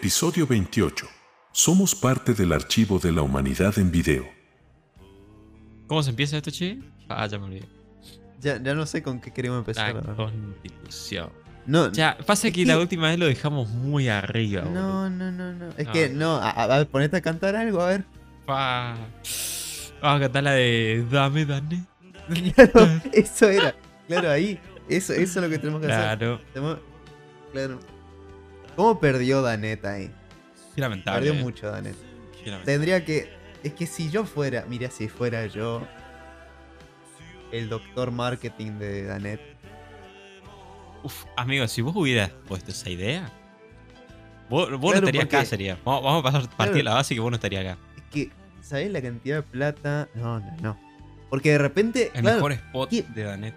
Episodio 28. Somos parte del archivo de la humanidad en video. ¿Cómo se empieza esto, che? Ah, ya me olvidé. Ya, ya no sé con qué queremos empezar. La constitución. No, Ya, pasa Es que, que- la última vez lo dejamos muy arriba, no, no, no, no. Es No. que no, a, a ver, ponete a cantar algo, a ver. Pa. Vamos a cantar la de Dame, Dane. Claro, eso era. Claro, ahí. Eso, eso es lo que tenemos que hacer. Claro. Claro. ¿Cómo perdió Danet ahí? Qué lamentable. Perdió eh. mucho Danet. Lamentable. Tendría que. Es que si yo fuera. Mira, si fuera yo. El doctor marketing de Danet. Uf, amigo, si vos hubieras puesto esa idea, vos, vos no estarías acá, sería. Vamos, vamos a pasar partir Claro. de la base que vos no estarías acá. Es que. ¿Sabés la cantidad de plata? No, no, no. Porque de repente. El claro, mejor spot ¿qué? de Danet.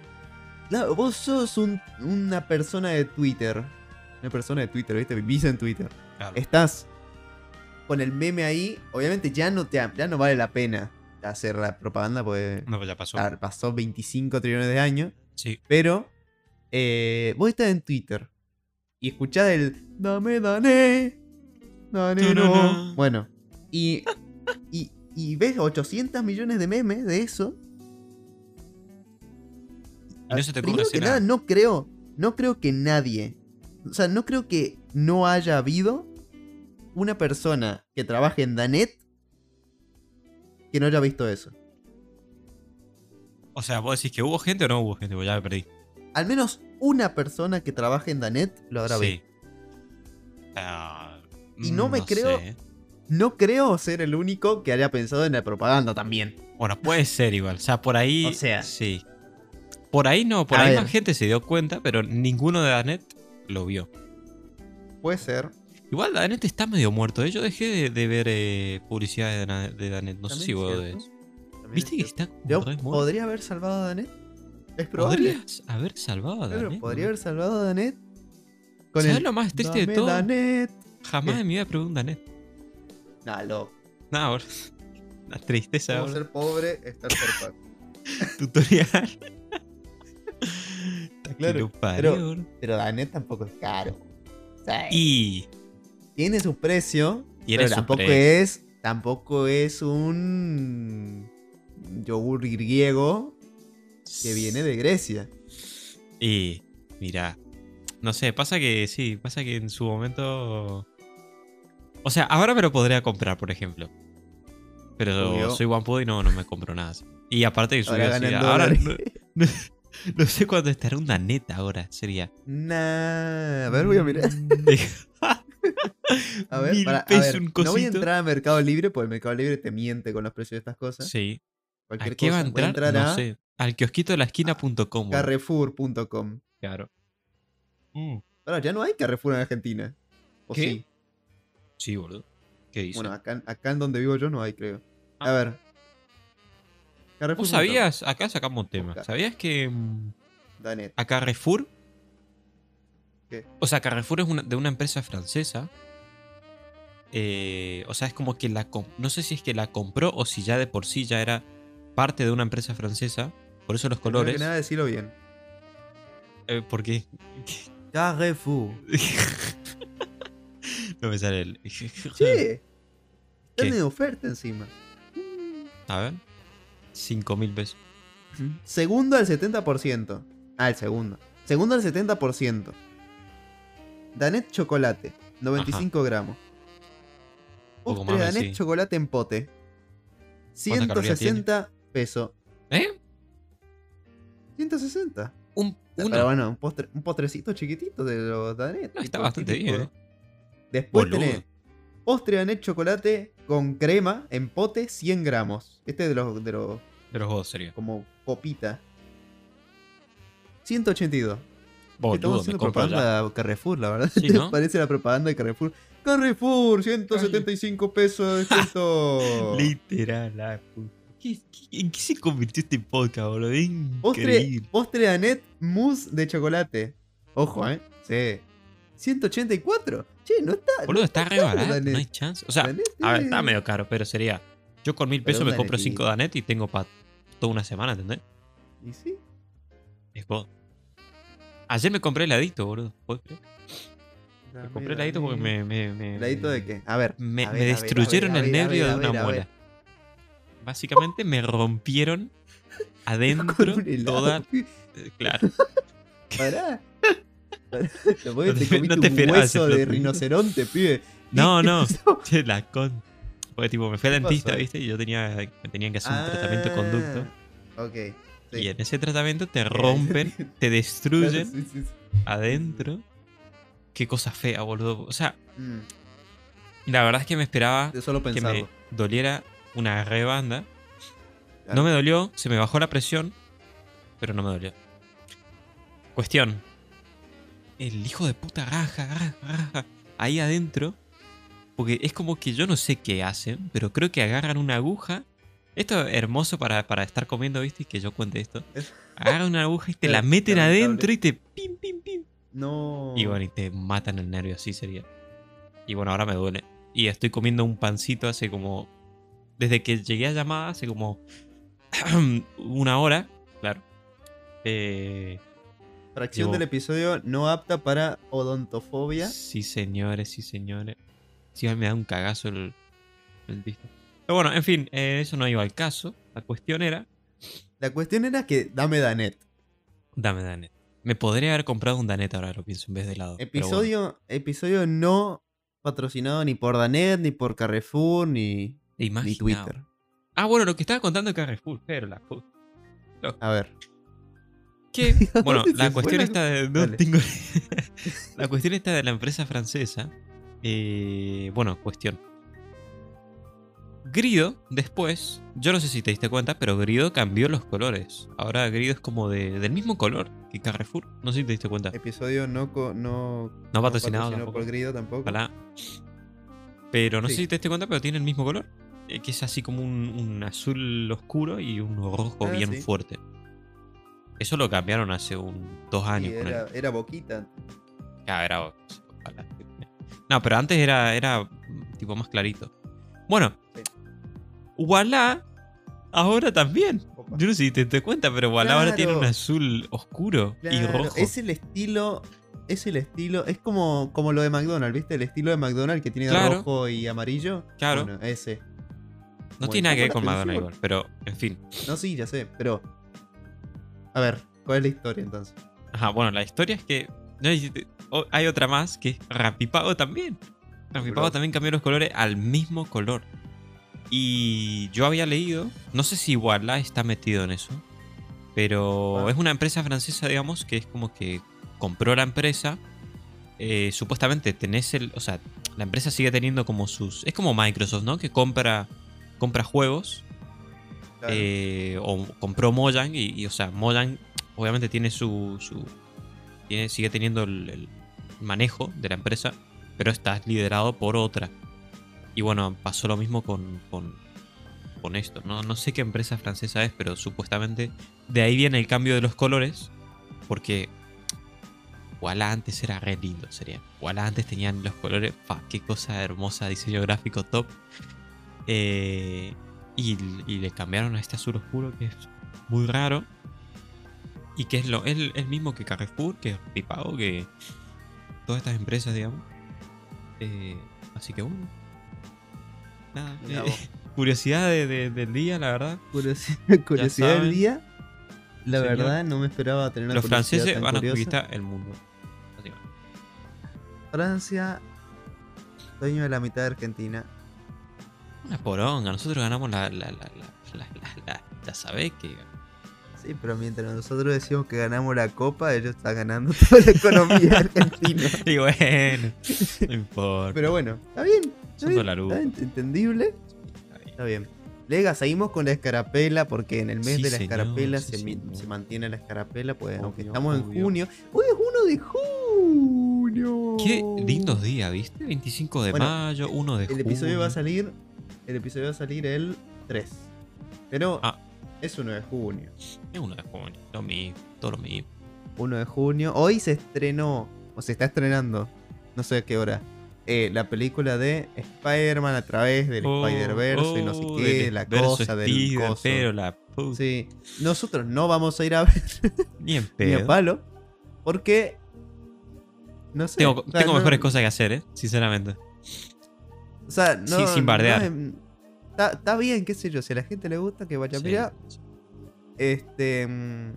Claro, vos sos un- una persona de Twitter. Una persona de Twitter, ¿viste? Vivís en Twitter. Claro. Estás con el meme ahí. Obviamente ya no, te, ya no vale la pena hacer la propaganda porque No, pues ya pasó. claro, pasó 25 trillones de años. Sí. Pero eh, vos estás en Twitter y escuchás el Dame, Dane. Dane, no. Bueno, y, y, y ves 800 millones de memes de eso. Y no se te ocurre que nada. no creo, no creo que nadie, o sea, no creo que no haya habido una persona que trabaje en Danet que no haya visto eso. O sea, vos decís que hubo gente o no hubo gente, pues ya me perdí. Al menos una persona que trabaje en Danet lo habrá sí. visto. Ah, Y no me creo- sé. No creo ser el único que haya pensado en la propaganda también. Bueno, puede ser igual. O sea, por ahí. O sea. Sí. Por ahí no, por A ahí ver. más gente se dio cuenta, pero ninguno de Danet lo vio. Puede ser. Igual Danet está medio muerto. ¿eh? Yo dejé de, de ver eh, publicidad de, de Danet. No sé si vos ves. También ¿Viste que es está como Yo podría haber salvado a Danet. Es probable. ¿Podrías haber salvado a Danet? podría boludo? haber salvado a Danet. ¿Sabes lo más triste de todo? Danet. Jamás ¿Qué? en mi vida probé un Danet. Nah, loco. Nada, ahora. La tristeza ser pobre, estar por. Tutorial. Claro, pero-. Pero Danet tampoco es caro. O sea, Y. tiene su precio. Tiene pero su tampoco precio. es. Tampoco es un yogur griego que viene de Grecia. Y. Mira. No sé, pasa que sí, pasa que en su momento. O sea, ahora me lo podría comprar, por ejemplo. Pero Obvio. soy guapo y no, no me compro nada. Y aparte que Ahora subió así. ganan Ahora no- no sé cuándo estará una neta ahora, sería. Nah, a ver, voy a mirar. A ver, Mil para- a ver, un no voy a entrar a Mercado Libre porque el Mercado Libre te miente con los precios de estas cosas. Sí. ¿A Cualquier qué va a cosa, voy entrar? no a sé. Al kiosquito de la esquina.com. Carrefour.com. Claro. Mm, Ahora, ya no hay Carrefour en Argentina. ¿O ¿Qué? sí? Sí, boludo. ¿Qué dice? Bueno, acá, acá en donde vivo yo no hay, creo. A Ah. ver. Carrefour. ¿Vos sabías? Acá sacamos un tema. Busca. ¿Sabías que mm, Danet. a Carrefour? ¿Qué? O sea, Carrefour es una- de una empresa francesa. Eh, o sea, es como que la... No sé si es que la compró o si ya de por sí ya era parte de una empresa francesa. Por eso los colores. que nada, decirlo bien. Eh, porque... Carrefour. no me sale el... Sí. ¿Qué? Están oferta encima. A ver. 5 mil pesos. Segundo al 70%. Ah, el segundo. Segundo al 70%. Danet chocolate. 95 gramos. Postre más, Danet sí. chocolate en pote. ¿Cuántas calorías 160 pesos. ¿Eh? 160. Un, uno. Pero bueno, un, postre- un postrecito chiquitito de los Danet. No, está bastante bien, ¿eh? Después Boludo. tenés postre Danet chocolate con crema en pote 100 gramos. Este de los, de los De los dos sería. como copita. 182. Estamos Boludo, me haciendo propaganda a Carrefour, la verdad. Sí, ¿Te ¿no? parece la propaganda de Carrefour? Carrefour, 175 pesos de descuento. Literal, la puta. ¿Qué- qué- ¿En qué se convirtió este podcast, boludo? Es Postre, postre Danet mousse de chocolate. Ojo, ¿eh? Sí. 184. Che, no está. Boludo, no está re barato, Danet. no hay chance. O sea, Danet a ver, es- está medio caro, pero sería. Yo con mil pesos me compro Danetito. 5 Danet y tengo para toda una semana, ¿entendés? ¿Y sí? Es God. Ayer me compré heladito, boludo. ¿Puedes creer? Me compré heladito porque me. me, me ¿Heladito de qué? A ver. Me, a me ver, a ver, destruyeron a ver, el nervio de una muela. Básicamente me rompieron adentro toda. eh, Claro. Pará. No te te- comiste no te un hueso de rinoceronte, pibe. No, ¿Qué no. la con. Porque tipo, me fui al ¿Qué dentista, pasó? ¿viste? Y yo tenía. Me tenían que hacer un tratamiento de conducto. Ah, Ok. sí. Y en ese tratamiento te rompen, te destruyen Claro, sí, sí, adentro. Qué cosa fea, boludo. O sea, Mm, la verdad es que me esperaba solo que me doliera una rebanda. Claro. No me dolió, se me bajó la presión, pero no me dolió. Cuestión. El hijo de puta raja, raja, raja, ahí adentro. Porque es como que yo no sé qué hacen, pero creo que agarran una aguja. Esto es hermoso para, para estar comiendo, ¿viste? Y que yo cuente esto. Agarran una aguja y te la meten adentro y te pim, pim, pim. No. Y bueno, y te matan el nervio, así sería. Y bueno, ahora me duele. Y estoy comiendo un pancito hace como. Desde que llegué a llamada, hace como. una hora, claro. Eh, Fracción del episodio no apta para odontofobia. sí, señores, sí, señores. Sí, me da un cagazo el, el. Pero bueno, en fin, eh, eso no iba al caso. La cuestión era. La cuestión era que dame Danet. Dame Danet. Me podría haber comprado un Danet ahora, lo pienso, en vez de helado. bueno. Episodio, episodio no patrocinado ni por Danet, ni por Carrefour, ni, ni. Twitter. Ah, bueno, lo que estaba contando de Carrefour, pero la puta. A ver. Que, bueno, la cuestión está de. No tengo. la cuestión está de la empresa francesa. eh, bueno, cuestión. Grido, después, yo no sé si te diste cuenta, pero Grido cambió los colores. Ahora Grido es como de, del mismo color que Carrefour. No sé si te diste cuenta. Episodio no, co- no, No patrocinado patrocinado tampoco. por Grido tampoco. Ojalá. Pero no sé si te diste cuenta, pero tiene el mismo color. eh, que es así como un, un azul oscuro y un rojo Ah, bien sí. fuerte. Eso lo cambiaron hace un dos años. era, era boquita. Ah, era ojalá. No, pero antes era, era mm, tipo más clarito. Bueno, Sí. Ahora también. Opa. Yo no sé si te das cuenta, pero Walla ahora tiene un azul oscuro y rojo. Es el estilo. Es el estilo. Es como, como lo de McDonald's, ¿viste? El estilo de McDonald's que tiene Claro. rojo y amarillo. Claro. Bueno, ese. no tiene nada que ver ¿cómo con McDonald's igual, pero en fin. No, sí, ya sé, pero. A ver, ¿cuál es la historia entonces? Ajá, bueno, la historia es que no, hay otra más que es Rapipago también. Rapipago también cambió los colores al mismo color. Y yo había leído, no sé si Walla está metido en eso, pero es una empresa francesa, digamos, que es como que compró la empresa. eh, supuestamente tenés el, o sea, la empresa sigue teniendo como sus, es como Microsoft, ¿no? Que compra, compra juegos Eh, o compró Mojang y, y, o sea, Mojang obviamente tiene su, sigue teniendo el, manejo de la empresa, pero está liderado por otra. Y bueno, pasó lo mismo con, con, esto. ¿no? no sé qué empresa francesa es, pero supuestamente de ahí viene el cambio de los colores, porque Walla antes era re lindo, sería. Walla antes tenían los colores, fa, qué cosa hermosa, diseño gráfico top. Eh, y, y le cambiaron a este azul oscuro que es muy raro. Y que es lo es el, mismo que Carrefour, que Pipago, que todas estas empresas, digamos. Eh, así que bueno. Nada. Eh, curiosidad de- de- del día, la verdad. Curiosidad, curiosidad del día. La Señor. verdad, no me esperaba tener una Los franceses tan van a conquistar el mundo. Francia, dueño de la mitad de Argentina. Una poronga. Nosotros ganamos la. la, la, la, la, la- la- ya sabés que. Sí, pero mientras nosotros decimos que ganamos la copa, ellos están ganando toda la economía argentina. Y bueno, no importa. Pero bueno, está bien. Está bien, está ent- entendible. Está bien. Está bien. Lega, seguimos con la escarapela porque en el mes Sí, de la señor, escarapela sí, se, se mantiene la escarapela, pues aunque Obvio, estamos en junio. Hoy es 1 de junio. Qué lindos días, ¿viste? 25 de Bueno, mayo, 1 de El junio. episodio va a salir. El episodio va a salir el 3. Pero Ah. es 1 de junio. Es 1 de junio. Lo mismo, todo lo mismo. 1 de junio. Hoy se estrenó, o se está estrenando, no sé a qué hora, eh, la película de Spider-Man a través del Oh, Spider-Verse y no sé oh, qué, la cosa del coso. Pero la puta. Sí, nosotros no vamos a ir a ver Ni en ni a pedo. palo, porque No sé. Tengo, o sea, tengo no- mejores cosas que hacer, ¿eh? Sinceramente. O sea, no. Sí, sin bardear. no es- Está, bien, qué sé yo. Si a la gente le gusta, que vaya a mirar. Este. mm,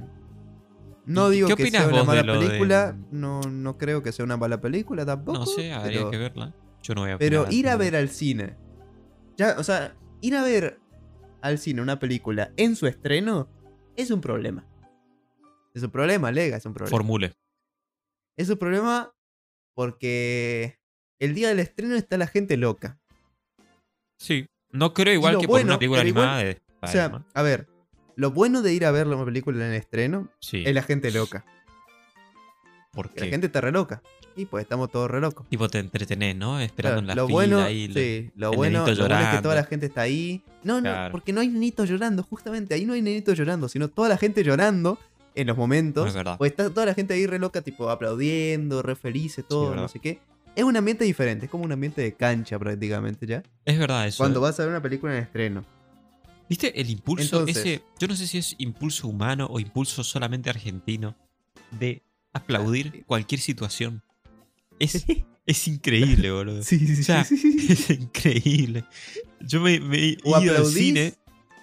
No ¿Y digo que sea una mala de- película. No, no creo que sea una mala película tampoco. No sé, habría pero, que verla. Yo no voy a pero ir a ver al cine. Ya, o sea, ir a ver al cine una película en su estreno es un problema. Es un problema, Lega, es un problema. Formule. Es un problema porque el día del estreno está la gente loca. Sí. No creo igual que por bueno, una película igual- animada de O sea, a ver, lo bueno de ir a ver una película en el estreno Sí. es la gente loca. ¿Por Que la qué? gente está re loca. Y pues estamos todos re locos. Tipo te entretenés, ¿no? Esperando Claro, en la lo fila bueno, ahí. lo- sí, lo el bueno, lo bueno es que toda la gente está ahí. No, no, Claro. porque no hay nenitos llorando, justamente ahí no hay nenitos llorando, sino toda la gente llorando en los momentos. Es verdad. Pues está toda la gente ahí re loca, tipo aplaudiendo, re felices, todo, verdad. no sé qué. Es un ambiente diferente, es como un ambiente de cancha prácticamente ya. Es verdad eso. Cuando ¿eh? vas a ver una película en estreno. ¿Viste el impulso Entonces- ese? Yo no sé si es impulso humano o impulso solamente argentino de aplaudir cualquier situación. Es, es increíble, boludo. Sí, sí, O sea, sí. Es increíble. Yo me, me he al cine,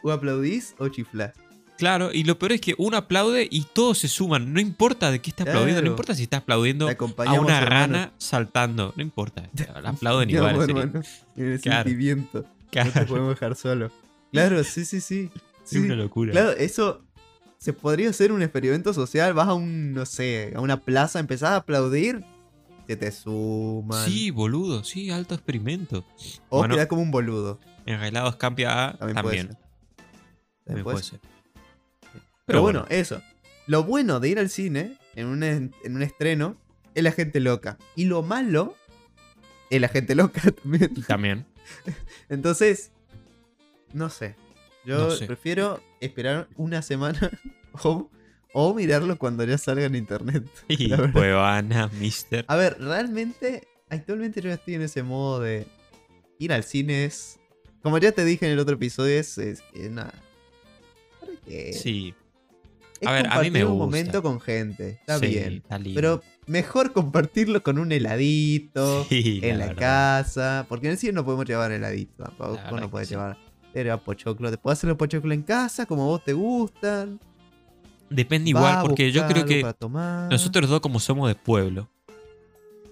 o aplaudís o chiflás. Claro, y lo peor es que uno aplaude y todos se suman. No importa de qué está aplaudiendo, no Claro. importa si está aplaudiendo a una hermano. rana saltando, no importa. Aplauden Te igual. hermano, En el Claro. sentimiento. No te Claro, podemos dejar solo. Claro, sí, sí, sí. es Sí, una locura. Claro, eso se podría hacer un experimento social. Vas a un, no sé, a una plaza, empezás a aplaudir, se te suman. Sí, boludo, sí, alto experimento. o bueno. quedás como un boludo. Enrailados Campia A También, también. puede ser. También puede ser. Pero bueno, eso. Lo bueno de ir al cine en un, en un estreno es la gente loca. Y lo malo es la gente loca también. También. Entonces, no sé. Yo No sé. prefiero esperar una semana o, o mirarlo cuando ya salga en internet. Y. Cuevana, Mister. A ver, realmente, actualmente yo estoy en ese modo de ir al cine es... Como ya te dije en el otro episodio, es, es, es nada. ¿Para qué? Sí. Es A ver, a mí me compartir un gusta. momento con gente. Está sí, bien. está lindo. Pero mejor compartirlo con un heladito Sí, en la casa. Porque en el cine no podemos llevar heladito tampoco. La no sí. llevar. Era pochoclo. Te puedes hacer los pochoclos en casa como vos te gustan. Depende Va igual, porque yo creo que nosotros dos, como somos de pueblo,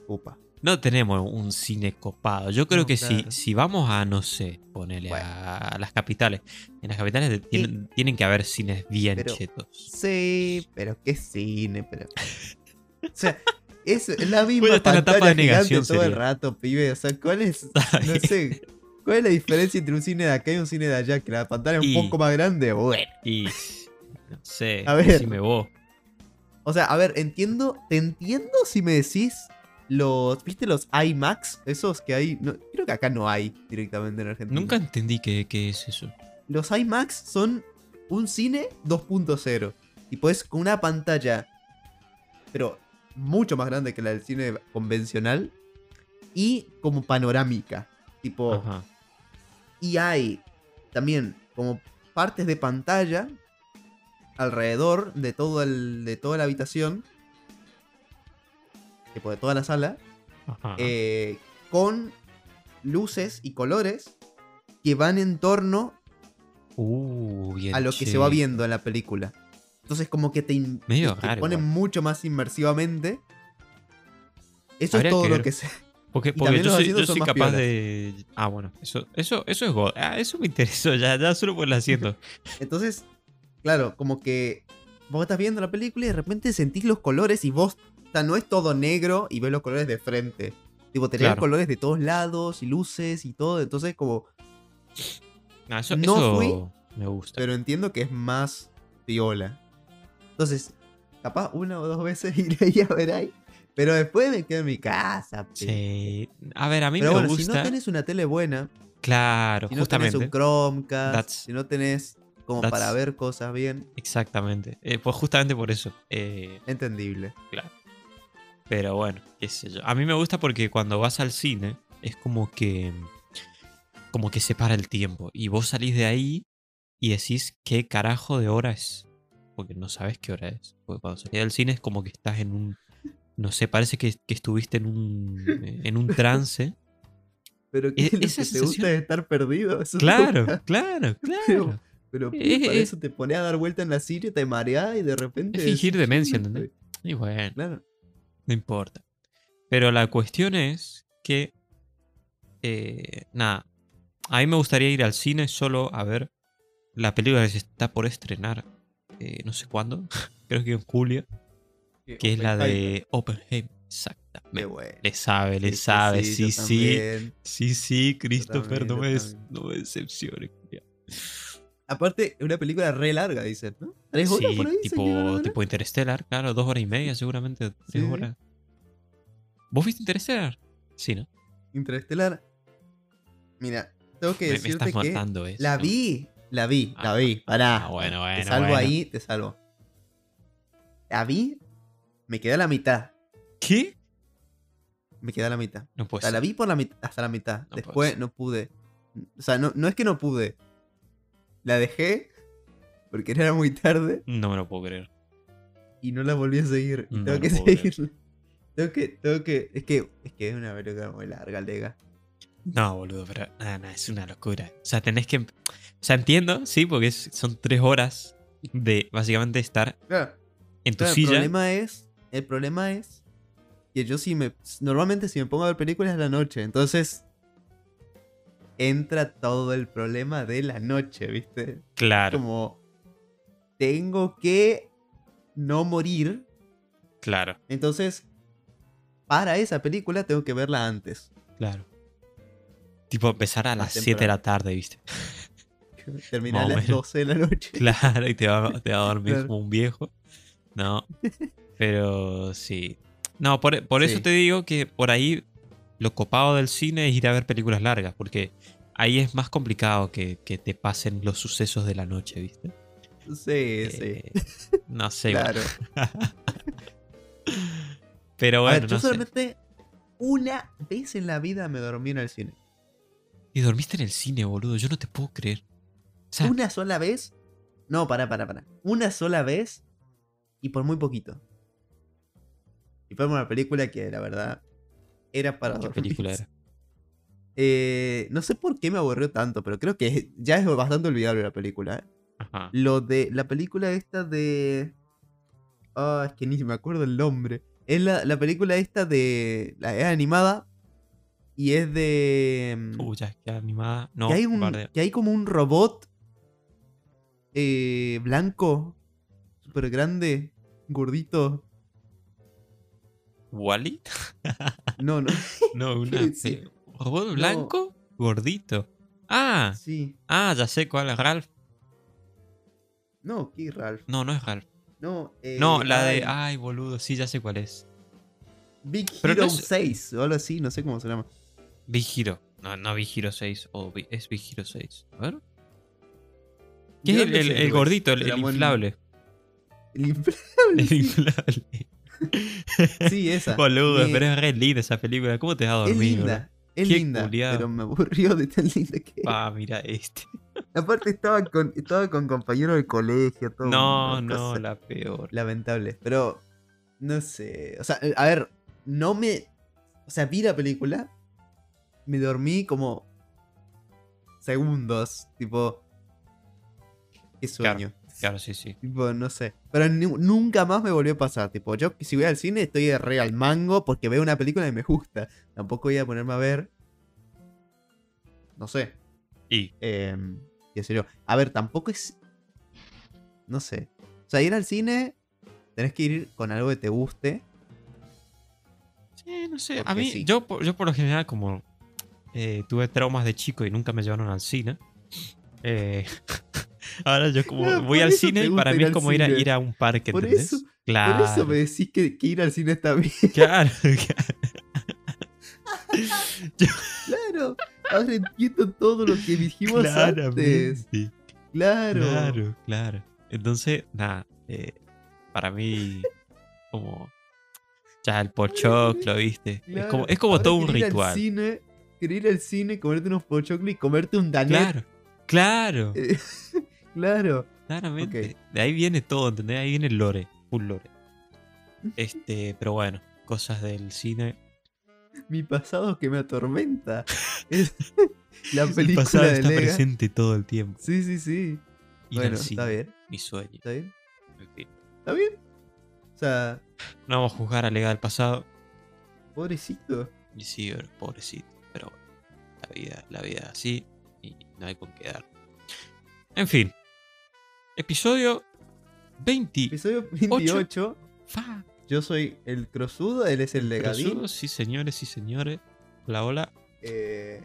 Upa. No tenemos un cine copado. Yo creo No, que si, claro. si vamos a, no sé, ponerle Bueno. a las capitales. En las capitales de- tienen, tienen que haber cines bien Pero- chetos. Sí, pero qué cine, pero. O sea, es la misma Bueno, está en la etapa pantalla de negación todo el rato, pibe. O sea, ¿cuál es? No sé. ¿Cuál es la diferencia entre un cine de acá y un cine de allá? Que la pantalla es un Y- poco más grande. Bueno. Y. No sé. A ver. decime vos. O sea, a ver, entiendo, te entiendo si me decís los, ¿viste los IMAX? Esos que hay, no, creo que acá no hay directamente en Argentina. Nunca entendí qué, qué es eso. Los IMAX son un cine 2.0 y pues con una pantalla, pero mucho más grande que la del cine convencional y como panorámica, tipo, Ajá. y hay también como partes de pantalla alrededor de todo el, de toda la habitación, tipo de toda la sala, eh, con luces y colores que van en torno uh, bien a lo que se va viendo en la película. Entonces como que te, Medio te raro ponen igual. mucho más inmersivamente. Eso Habría es todo que lo que sé. Porque, porque yo soy, yo soy capaz piolas. de. Ah, bueno. Eso, eso, eso es God. Ah, eso me interesó. Ya, ya solo por el asiento. Entonces, claro, como que vos estás viendo la película y de repente sentís los colores y vos, o sea, no es todo negro y ves los colores de frente. Tipo, tenés Claro. colores de todos lados y luces y todo. Entonces, como, eso No eso fui, me gusta. pero entiendo que es más piola. Entonces, capaz una o dos veces iré a ver ahí. Pero después me quedo en mi casa. pe. Sí. A ver, a mí Pero me bueno, gusta. si no tenés una tele buena, Claro, si no tenés justamente. un Chromecast, That's- si no tenés como that's- para ver cosas bien, Exactamente. Eh, pues justamente por eso. Eh, entendible. Claro. Pero bueno, qué sé yo. A mí me gusta porque cuando vas al cine es como que. Como que se para el tiempo. Y vos salís de ahí y decís qué carajo de hora es. Porque no sabes qué hora es. Porque cuando salís del cine es como que estás en un. no sé, parece que, que estuviste en un, en un trance. Pero que E- lo que esa te sensación- gusta es estar perdido. eso es Claro, claro, Pero, claro. pero Eh, para eh, eso te pones a dar vuelta en la silla, te mareás y de repente. Es fingir demencia, "Sí, ¿entendés? Y bueno, Claro. No importa. Pero la cuestión es que. eh, nada. A mí me gustaría ir al cine solo a ver la película que se está por estrenar. eh, no sé cuándo. Creo que en julio. Que es la de Oppenheimer. Qué Exactamente. bueno. Le sabe, le Sí, sabe. sí, Sí, sí. Sí, sí, Christopher, también, no, me no me decepciones. Aparte, es una película re larga, dicen, ¿no? ¿Tres horas Sí, por ahí? tipo, tipo Interstellar, claro, dos horas y media seguramente, tres Sí. horas. ¿Vos viste Interstellar? Sí, ¿no? Interestelar. Mira, tengo que Me, me decirte estás que matando eso. la vi, la vi, la Ah, vi. Pará. ah, bueno, Te bueno, salvo bueno. ahí, te salvo. La vi, me quedé a la mitad. ¿Qué? Me quedé a la mitad. No O puede sea, la vi por la mit- hasta la mitad. No Después no pude. O sea, no, no es que no pude. La dejé porque era muy tarde No me lo puedo creer. y no la volví a seguir. No tengo que puedo creer. seguir. Tengo que, tengo que. Es que es que es una película muy larga, Lega. No, boludo, pero nada, nada, es una locura. O sea, tenés que. O sea, entiendo, sí, porque es- son tres horas de básicamente estar Claro. en tu Claro, el silla. problema es. El problema es. Que yo si me. Normalmente si me pongo a ver películas es la noche. Entonces. Entra todo el problema de la noche, ¿viste? Claro, Como. Tengo que no morir. claro, Entonces. Para esa película tengo que verla antes. claro. Tipo, empezar a las 7 de la tarde, ¿viste? Terminar a las menos. 12 de la noche. Claro, y te va, te va a dormir Claro. como un viejo. No. Pero sí. No, por, por eso te digo que por ahí lo copado del cine es ir a ver películas largas, porque ahí es más complicado que, que te pasen los sucesos de la noche, ¿viste? Sí, sí. Eh, no sé. Claro. pero a bueno, ver, yo no sé. solamente una vez en la vida me dormí en el cine. Y dormiste en el cine, boludo, yo no te puedo creer. O sea, Una sola vez. No, para, para, para. Una sola vez y por muy poquito. Y fue una película que la verdad era para ¿qué película era? Eh, no sé por qué me aburrió tanto, pero creo que ya es bastante olvidable la película. ¿eh? Ajá. Lo de la película esta de. Ah, es que ni me acuerdo el nombre. Es la, la película esta de. La es animada. Y es de. Uh, ya es que animada. No, que, hay un, que hay como un robot. eh, blanco. Súper grande. Gordito. ¿Wally? No, no. No, una. Eh, ¿Robot blanco? Gordito. Ah, Sí. ah, ya sé cuál es Ralph. No, ¿qué Ralph? No, no es Ralph. No, eh, No, la de. ay, Ay, boludo, sí, ya sé cuál es. Big pero Hero no es- 6 o algo así, no sé cómo se llama. Big Hero. No, no Big Hero 6. O Bi- es Big Hero 6. A ver. ¿Qué es el, no el- el es, gordito, el, el inflable? El inflable. El inflable. Sí, esa. Boludo, Me- pero es re linda esa película. ¿Cómo te vas a Es dormir? linda. Es Qué linda. Pero me aburrió de tan linda que? Ah, mira este. Aparte estaba con, estaba con compañeros de colegio, todo. No, no, la peor. Lamentable. Pero, no sé. O sea, a ver, no me. O sea, vi la película. Me dormí como. Segundos. Tipo. Qué sueño. Claro, sí, sí. Tipo, no sé. Pero nu- nunca más me volvió a pasar. Tipo, yo si voy al cine estoy de re al mango porque veo una película y me gusta. Tampoco voy a ponerme a ver. No sé. Y. Eh, qué sé yo. A ver, tampoco es. No sé. O sea, ir al cine. Tenés que ir con algo que te guste. Sí, no sé. A mí, sí. yo, yo por lo general, como eh, tuve traumas de chico y nunca me llevaron al cine. eh, ahora yo como voy al cine y para mí es como ir a, ir a un parque, Por ¿entendés? eso- claro. Por eso me decís que, que ir al cine está bien. Claro, claro. Ahora entiendo todo lo que dijimos antes. claramente. Claro. Claro, claro. Entonces, nada, eh, para mí, como ya el pochoclo, ¿viste? Es como, claro. es como todo un ritual. cine, querer ir al cine, comerte unos pochoclos y comerte un danet. Claro, claro, Eh, claro. claramente. De ahí viene todo, ¿entendés? Ahí viene el lore, full lore. Este, pero bueno, cosas del cine. Mi pasado que me atormenta. Es la El película pasado de está Lega. presente todo el tiempo. Sí, sí, sí. Ir bueno, al cine, está bien. mi sueño. ¿Está bien? ¿Está bien? O sea, No vamos a juzgar a Lega del pasado. pobrecito. Y sí, pero pobrecito. Pero bueno, la vida, la vida es así y no hay con qué dar. En fin. Episodio 20. Episodio 28. Fa. Yo soy el crosudo, él es el legadín. Grosudo, Sí, señores, sí, señores. Hola, hola. Eh,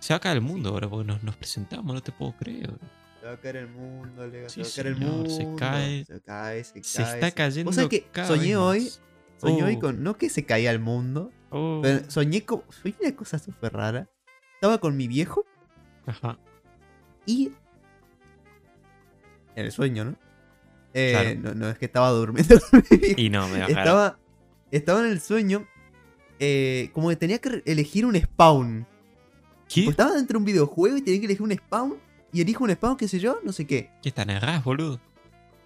Se va a caer el mundo ahora porque nos, nos presentamos, no te puedo creer. bro. se va a caer el mundo, lega, Sí, se va a caer el mundo. se cae. Se cae, se cae. Se está cayendo. ¿Vos sabés que soñé hoy? Soñé hoy Oh, con. No que se caía el mundo, oh. pero soñé con. Soñé una cosa súper rara. Estaba con mi viejo Ajá. y. En el sueño, ¿no? Eh, Claro. no, no es que estaba durmiendo. Y no, me bajaron. Estaba, estaba en el sueño. eh, como que tenía que elegir un spawn. ¿Qué? Pues estaba dentro de un videojuego y tenía que elegir un spawn. Y elijo un spawn, qué sé yo, no sé qué. ¿Qué están erradas, boludo?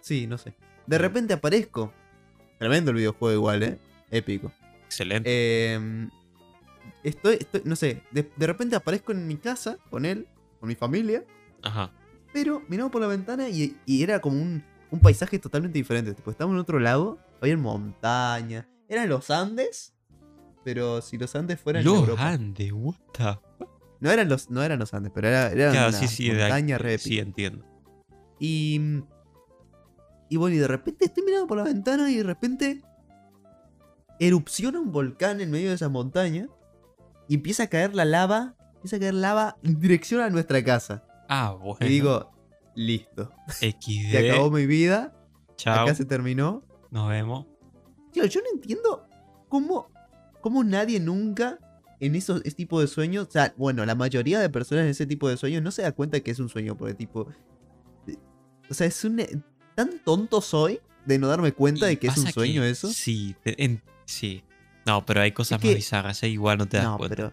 Sí, no sé. De repente aparezco. Tremendo el videojuego igual, ¿eh? Épico. Excelente. Eh, estoy, estoy, no sé, de, de repente aparezco en mi casa con él, con mi familia. Ajá. Pero miramos por la ventana y, y era como un, un paisaje totalmente diferente. Tipo, estábamos en otro lado, había montaña. Eran los Andes, pero si los Andes fueran en Los Europa. Andes, what the fuck? No eran los, no eran los Andes, pero era, era Claro, una sí, sí, de montaña re sí, entiendo. Y. Y bueno, y de repente estoy mirando por la ventana y de repente. Erupciona un volcán en medio de esa montaña. Y empieza a caer la lava. Empieza a caer lava en dirección a nuestra casa. Ah, bueno. Y digo, listo. XD. Se acabó mi vida. Chao. Acá se terminó. Nos vemos. Tío, yo no entiendo cómo, cómo nadie nunca en esos ese tipo de sueños. O sea, bueno, la mayoría de personas en ese tipo de sueños no se da cuenta que es un sueño. Porque tipo. eh, O sea, es un. Tan tonto soy de no darme cuenta de que es un sueño que- eso. Sí, en- sí. No, pero hay cosas Es más que- bizarras, ¿eh? igual no te das No, cuenta. pero.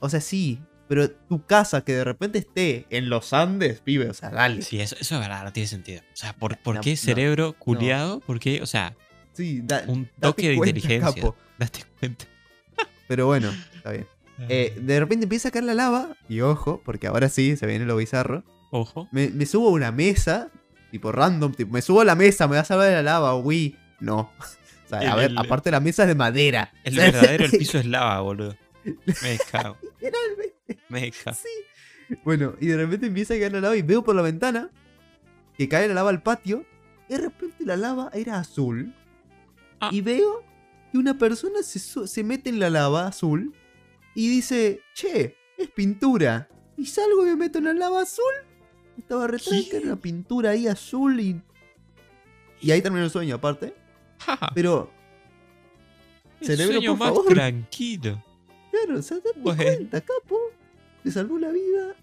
O sea, sí. Pero tu casa que de repente esté en los Andes, pibe, o sea, dale. Sí, eso, eso es verdad, no tiene sentido. O sea, ¿por, por No, qué no, cerebro culiado? ¿Por qué? O sea, da- un toque de cuenta, inteligencia. capo. Date cuenta. Pero bueno, está bien. Eh, de repente empieza a caer la lava. Y ojo, porque ahora sí se viene lo bizarro. Ojo. Me, me subo a una mesa, tipo random, tipo, me subo a la mesa, me va a salvar de la lava, uy. No. O sea, a El- ver, el- aparte la mesa es de madera. El verdadero, el piso es lava, boludo. Me cago, literalmente, me cago. sí. Bueno, y de repente empieza a caer la lava y veo por la ventana que cae la lava al patio. Y de repente la lava era azul. Ah. Y veo que una persona se, se mete en la lava azul y dice, che, es pintura. Y salgo y me meto en la lava azul. Estaba retranca, era una pintura ahí azul y... Y ahí terminó el sueño aparte. Pero, el cerebro, sueño por más favor. tranquilo. Claro, o sea, date Bueno. cuenta, capo. Te salvó la vida.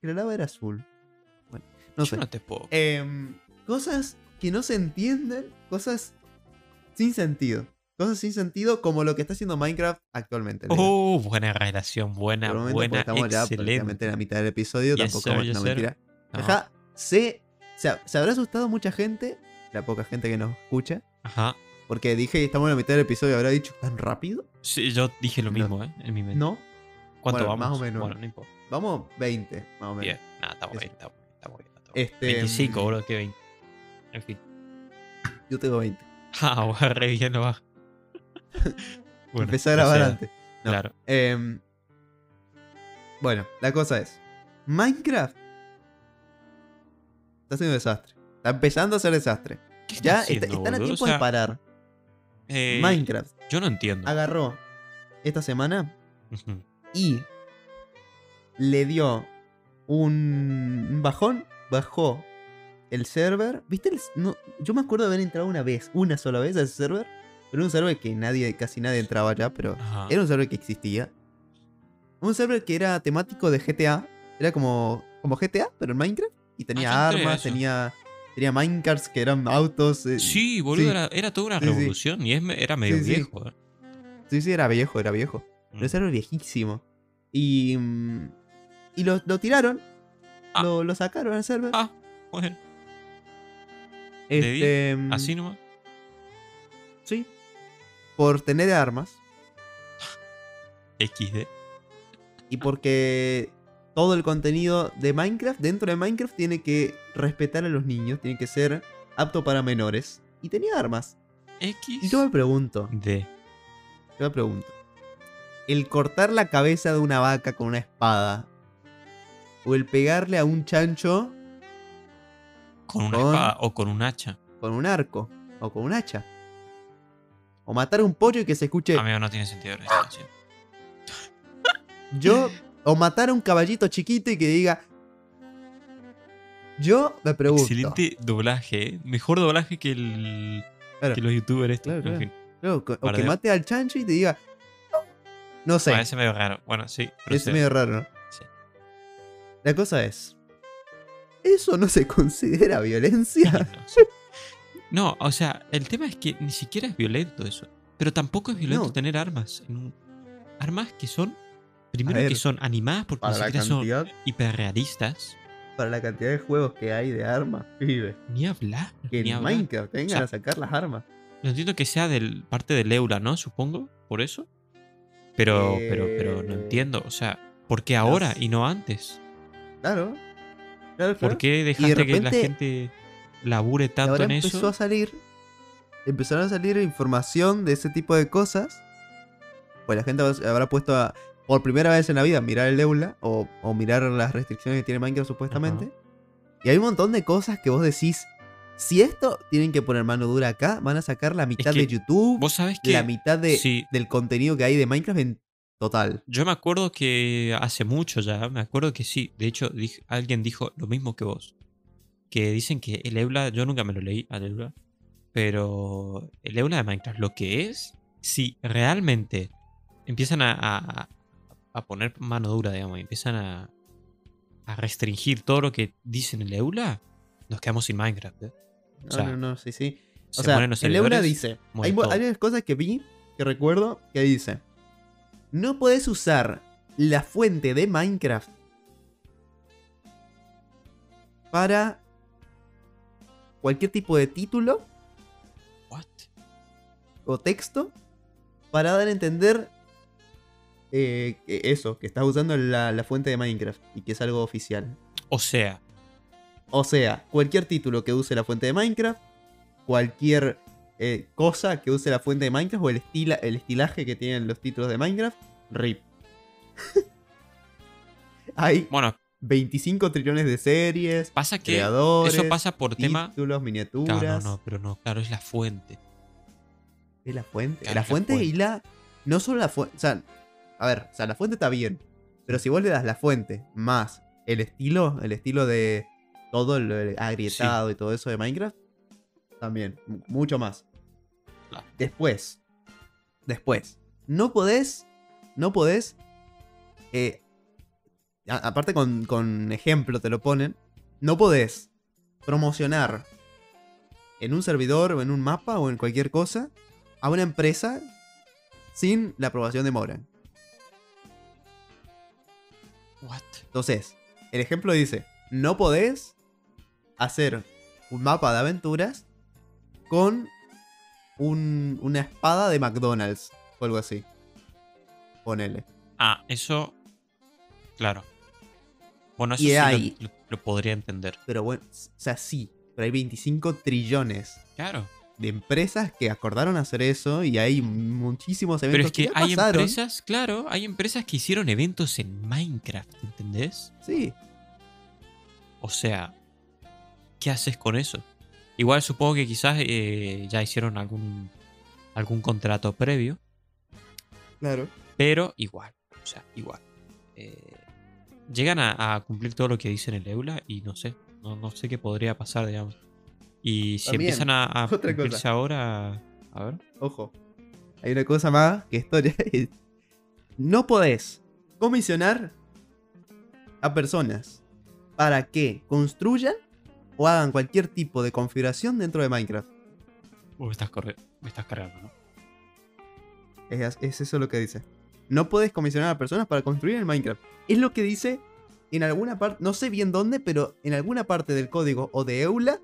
Que la lava era azul. Bueno, no Yo sé. no te puedo. Em, cosas que no se entienden, cosas sin sentido. Cosas sin sentido como lo que está haciendo Minecraft actualmente. Oh, buena relación, buena, Por momento, buena, estamos ya prácticamente en la mitad del episodio. Yes, tampoco, yes, sir. mentira. No, Ajá, se, se, se habrá asustado mucha gente, la poca gente que nos escucha, Ajá. porque dije, estamos en la mitad del episodio, habrá dicho, ¿tan rápido? Sí, yo dije lo No. mismo, ¿eh? En mi mente. No, ¿Cuánto bueno, vamos? más o menos. Bueno, no importa. vamos 20, más o menos. Bien. Nada, estamos bien, estamos bien, estamos bien. estamos. Este, 25, mm, boludo, que 20. En fin. Yo tengo 20. Ah, va re bien, no va. Bueno, Empecé a grabar o sea, antes. No. Claro. Em, bueno, la cosa es, Minecraft está haciendo desastre. Está empezando a hacer desastre. ¿Qué está Ya está- están a tiempo O sea, de parar. eh, Minecraft Yo no entiendo. agarró esta semana y le dio un, bajón, bajó el server. ¿Viste? el- no, yo me acuerdo de haber entrado una vez, una sola vez a ese server. Pero un server que nadie, casi nadie entraba ya, pero Ajá. era un server que existía. Un server que era temático de GTA. Era como, como GTA, pero en Minecraft. Y tenía Ah, armas, tenía, tenía minecarts que eran autos. eh, Sí, boludo, sí. Era, era toda una Sí, revolución y es, era medio viejo. ¿eh? Sí, sí, era viejo, era viejo. Pero Mm. ese server viejísimo. Y. mm, Y lo, lo tiraron. Ah. Lo, lo sacaron al server. Ah, bueno, este, mm, así nomás. Sí. por tener armas XD. y porque todo el contenido de Minecraft, dentro de Minecraft, tiene que respetar a los niños, tiene que ser apto para menores. Y tenía armas. X. Y yo me pregunto, D. yo me pregunto, el cortar la cabeza de una vaca con una espada o el pegarle a un chancho Con una Con- espada o con un hacha. con un arco o con un hacha. O matar a un pollo y que se escuche Amigo, no tiene sentido yo o matar a un caballito chiquito y que diga yo me pregunto. Excelente doblaje, ¿eh? Mejor doblaje que el. Claro. que los youtubers estos. Claro, en claro. fin. O que- mate al chancho y te diga no, no sé. Parece medio raro. Bueno, sí. Es medio raro, ¿no? Sí. La cosa es. ¿Eso no se considera violencia? No, o sea, el tema es que ni siquiera es violento eso. Pero tampoco es violento No. tener armas. en un- Armas que son. Primero ver, que son animadas porque ni Para la siquiera son cantidad, hiperrealistas. para la cantidad de juegos que hay de armas, pibe. Ni hablar. Que ni en hablar. Minecraft vengan O sea, a sacar las armas. No entiendo que sea del parte del Eula, ¿no? Supongo, por eso. Pero, pero, pero no Eh, entiendo. O sea, ¿por qué ahora las- y no antes? Claro. Claro, claro. ¿Por qué dejaste de que la repente- gente labure tanto ahora en empezó eso? a salir. Empezaron a salir información de ese tipo de cosas. Pues la gente habrá puesto a, por primera vez en la vida mirar el Eula o, o mirar las restricciones que tiene Minecraft supuestamente. Y hay un montón de cosas que vos decís. Si esto tienen que poner mano dura acá, van a sacar la mitad que de YouTube, Vos sabés que. la mitad de, Sí, del contenido que hay de Minecraft en total. yo me acuerdo que hace mucho ya, me acuerdo que sí. De hecho, alguien dijo lo mismo que vos. Que dicen que el Eula, yo nunca me lo leí al Eula. Pero el Eula de Minecraft, lo que es, si realmente empiezan a, a- a poner mano dura, digamos, y empiezan a, a restringir todo lo que dicen el Eula, nos quedamos sin Minecraft. ¿eh? No, sea, no, no, sí, sí. Se O sea, el Eula dice. Hay, hay unas cosas que vi que recuerdo que dice. No podés usar la fuente de Minecraft para cualquier tipo de título What? o texto para dar a entender eh, eso, que estás usando la, la fuente de Minecraft y que es algo oficial. O sea, O sea, cualquier título que use la fuente de Minecraft, cualquier eh, cosa que use la fuente de Minecraft o el, estila, el estilaje que tienen los títulos de Minecraft, RIP. Hay bueno, 25 trillones de series, pasa que creadores, eso pasa por tema. títulos, miniaturas. Claro, no, no, pero no, claro, es la fuente. Es la fuente. Claro, la es la fuente y fuente. la. No solo la fuente. O sea, a ver, o sea, la fuente está bien. Pero si vos le das la fuente más el estilo, el estilo de todo el, agrietado y todo eso de Minecraft, también, mu- mucho más. Claro. Después, después, no podés, no podés, eh, a- aparte con, con ejemplo te lo ponen, no podés promocionar en un servidor o en un mapa o en cualquier cosa a una empresa sin la aprobación de Moran. What? Entonces, el ejemplo dice, no podés hacer un mapa de aventuras con un- una espada de McDonald's o algo así. Ponele. Ah, eso. Claro. Bueno, eso Y sí lo- hay- lo, lo podría entender. Pero bueno, o sea, sí, pero hay 25 trillones Claro. De empresas que acordaron hacer eso y hay muchísimos eventos Pero es que ya hay pasaron. empresas, claro, hay empresas que hicieron eventos en Minecraft, ¿entendés? Sí, O sea, ¿qué haces con eso? Igual supongo que quizás eh, ya hicieron algún, algún contrato previo, claro. pero igual, o sea, igual. Eh, llegan a, a cumplir todo lo que dicen en el EULA y no sé, no, no sé qué podría pasar, digamos. Y si También, empiezan a, a otra cumplirse cosa. ahora, a ver. Ojo. Hay una cosa más que esto ya es- No podés comisionar a personas para que construyan o hagan cualquier tipo de configuración dentro de Minecraft. Uh, me, estás corre- me estás cargando, ¿no? Es, es eso lo que dice. No podés comisionar a personas para construir en Minecraft. Es lo que dice en alguna parte, no sé bien dónde, pero en alguna parte del código o de EULA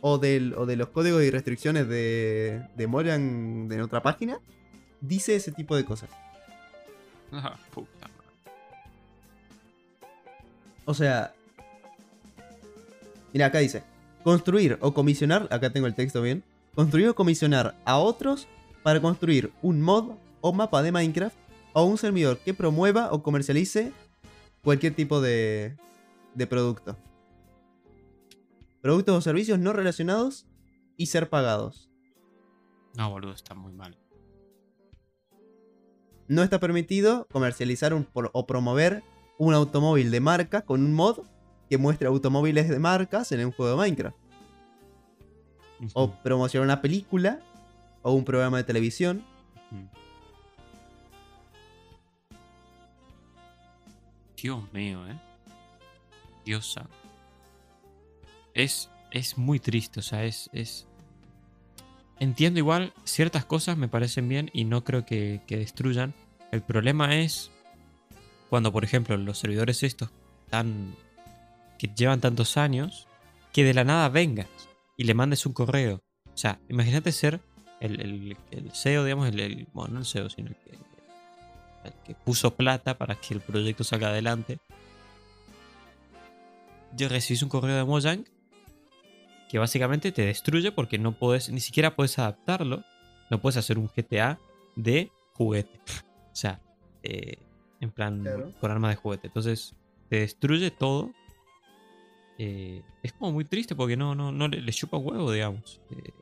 o, del, o de los códigos y restricciones de, de Mojang en otra página, dice ese tipo de cosas. Ah, puta. O sea. Mira, acá dice. Construir o comisionar. Acá tengo el texto bien. Construir o comisionar a otros para construir un mod o mapa de Minecraft o un servidor que promueva o comercialice cualquier tipo de, de producto. Productos o servicios no relacionados y ser pagados. No, boludo, está muy mal. No está permitido comercializar un- o promover un automóvil de marca con un mod que muestre automóviles de marcas en un juego de Minecraft. O promocionar una película o un programa de televisión. Dios mío, eh. Dios santo. Es, es muy triste, o sea, es, es... Entiendo igual, ciertas cosas me parecen bien y no creo que, que destruyan. El problema es cuando, por ejemplo, los servidores estos tan, que llevan tantos años, que de la nada vengas y le mandes un correo. O sea, imagínate ser el, el, CEO, digamos, el, el- bueno, no el CEO, sino el que, el que puso plata para que el proyecto salga adelante. Ya recibís un correo de Mojang que básicamente te destruye porque no puedes, ni siquiera puedes adaptarlo. No puedes hacer un GTA de juguete. o sea, eh, en plan, Claro. con arma de juguete. Entonces, te destruye todo. Eh, es como muy triste porque no, no, no le, le chupa huevo, digamos. Eh,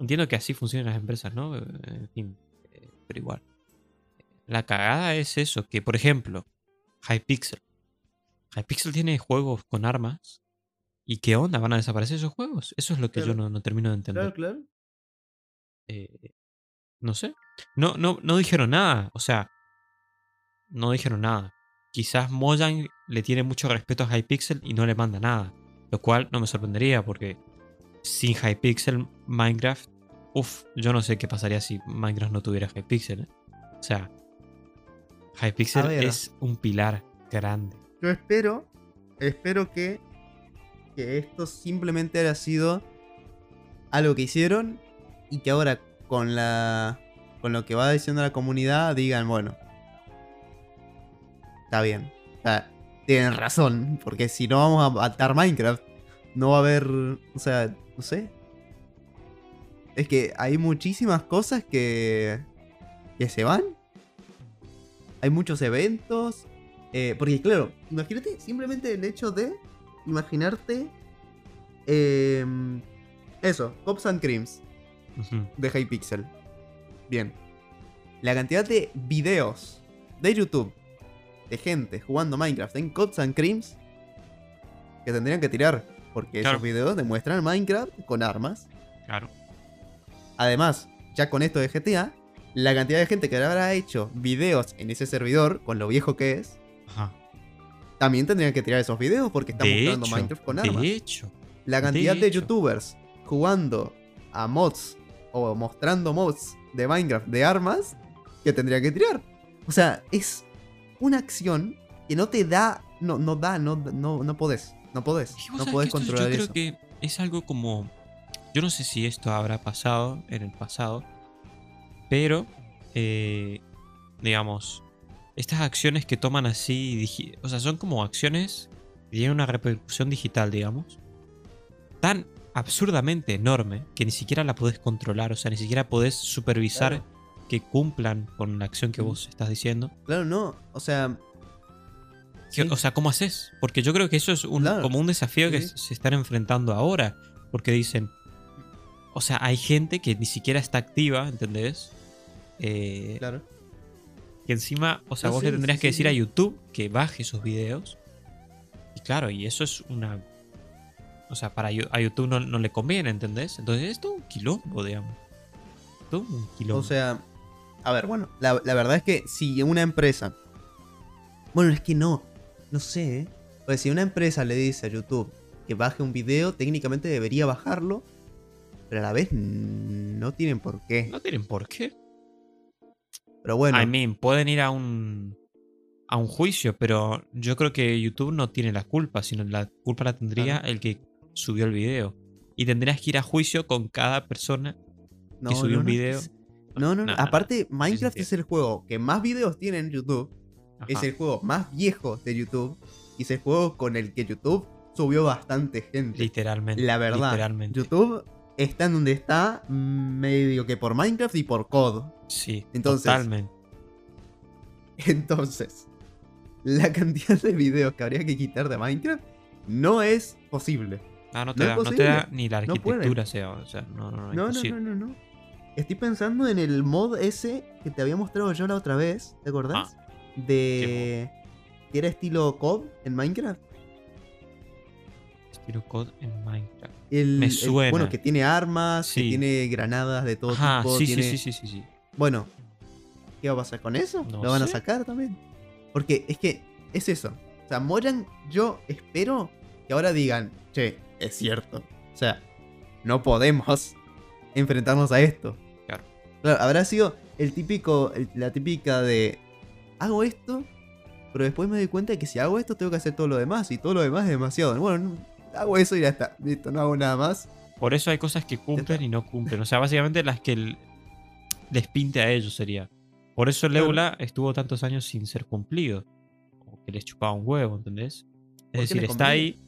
entiendo que así funcionan las empresas, ¿no? En fin, pero igual. La cagada es eso, que por ejemplo, Hypixel. Hypixel tiene juegos con armas. ¿Y qué onda? ¿Van a desaparecer esos juegos? Eso es lo que yo no, no termino de entender. Claro, claro. Eh, no sé. No, no, no dijeron nada. O sea, no dijeron nada. Quizás Mojang le tiene mucho respeto a Hypixel y no le manda nada. Lo cual no me sorprendería porque sin Hypixel, Minecraft. Uf, yo no sé qué pasaría si Minecraft no tuviera Hypixel. ¿eh? O sea, Hypixel es un pilar grande. Yo espero, espero que, que esto simplemente haya sido algo que hicieron y que ahora con la con lo que va diciendo la comunidad digan, bueno, está bien. O sea, tienen razón, porque si no vamos a matar Minecraft, no va a haber, o sea, no sé. Es que hay muchísimas cosas que que se van. Hay muchos eventos, eh, porque claro, imagínate simplemente el hecho de imaginarte em, eso, Cops and Creams de Hypixel. Bien. La cantidad de videos de YouTube de gente jugando Minecraft en Cops and Creams que tendrían que tirar. Porque Claro. esos videos demuestran Minecraft con armas. Claro. Además, ya con esto de GTA, la cantidad de gente que habrá hecho videos en ese servidor, con lo viejo que es, Ajá. También tendrían que tirar esos videos porque están De mostrando hecho, Minecraft con armas. de hecho. La cantidad de youtubers jugando a mods o mostrando mods de Minecraft de armas que tendría que tirar. O sea, es una acción que no te da, no, no da, no, no, no podés, no podés, no podés que esto controlar yo creo eso. que es algo como. Yo no sé si esto habrá pasado en el pasado, pero. eh, digamos. Estas acciones que toman así. O sea, son como acciones que tienen una repercusión digital, digamos. Tan absurdamente enorme que ni siquiera la podés controlar. O sea, ni siquiera podés supervisar Claro. que cumplan con la acción que vos estás diciendo. Claro, no, o sea, sí, O sea, ¿cómo haces? Porque yo creo que eso es un, Claro. como un desafío que Sí, se están enfrentando ahora. Porque dicen. O sea, hay gente que ni siquiera está activa, ¿entendés? Eh, claro. Que encima, o sea, vos sí, le tendrías sí, que decir a. YouTube que baje esos videos. Y claro, y eso es una. O sea, para a YouTube no, no le conviene, ¿entendés? Entonces es todo un quilombo, digamos. Todo un quilombo. O sea, a ver, bueno, la, la verdad es que si una empresa. Bueno, es que no. No sé, ¿eh? Pues si una empresa le dice a YouTube que baje un video, técnicamente debería bajarlo. Pero a la vez no tienen por qué. no tienen por qué. Pero bueno, I mean, pueden ir a un a un juicio, pero yo creo que YouTube no tiene la culpa, sino la culpa la tendría Claro. el que subió el video. Y tendrías que ir a juicio con cada persona no, que subió no, un video. No, no, no. Aparte, Minecraft es el juego que más videos tiene en YouTube. Es el juego más viejo de YouTube. Y es el juego con el que YouTube subió bastante gente. Literalmente. La verdad, Literalmente. YouTube está en donde está medio que por Minecraft y por COD. Sí, Entonces- totalmente. Entonces, la cantidad de videos que habría que quitar de Minecraft no es posible. Ah, no no te, es da, no te da ni la No arquitectura, sea, o sea, no, no, no, No, no, no, no, no. Estoy pensando en el mod ese que te había mostrado yo la otra vez, ¿te acordás? Ah. De... Que era estilo COD en Minecraft. Estilo code en Minecraft. El, Me el- suena. bueno, que tiene armas, que tiene granadas de todo Ajá, tipo. sí, tiene- sí, sí, sí. Bueno, ¿qué va a pasar con eso? No ¿Lo van a sacar también? Porque es que es eso. O sea, Mojang, yo espero que ahora digan, che, es cierto. O sea, no podemos enfrentarnos a esto. Claro. Claro, habrá sido el típico, el- la típica de, hago esto, pero después me doy cuenta de que si hago esto tengo que hacer todo lo demás y todo lo demás es demasiado. Bueno, no- hago eso y ya está. Listo, no hago nada más. Por eso hay cosas que cumplen y no cumplen. O sea, básicamente las que el- les pinte a ellos sería. Por eso el. Eula estuvo tantos años sin ser cumplido. O que les chupaba un huevo, ¿entendés? Es decir, está ahí.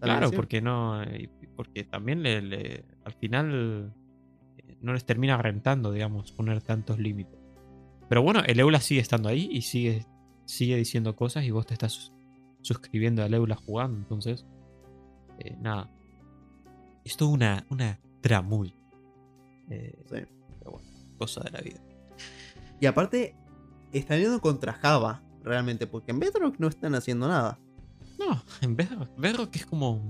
Claro, porque no. eh, Porque también le, le- al final eh, no les termina rentando, digamos, poner tantos límites. Pero bueno, el Eula sigue estando ahí y sigue, sigue diciendo cosas y vos te estás sus- suscribiendo al Eula jugando. Entonces, eh, nada. Es toda una, una tramulla. Eh, Sí. Pero bueno, cosa de la vida. Y aparte, están yendo contra Java, realmente, porque en Bedrock no están haciendo nada. No, en Bedrock, Bedrock es como.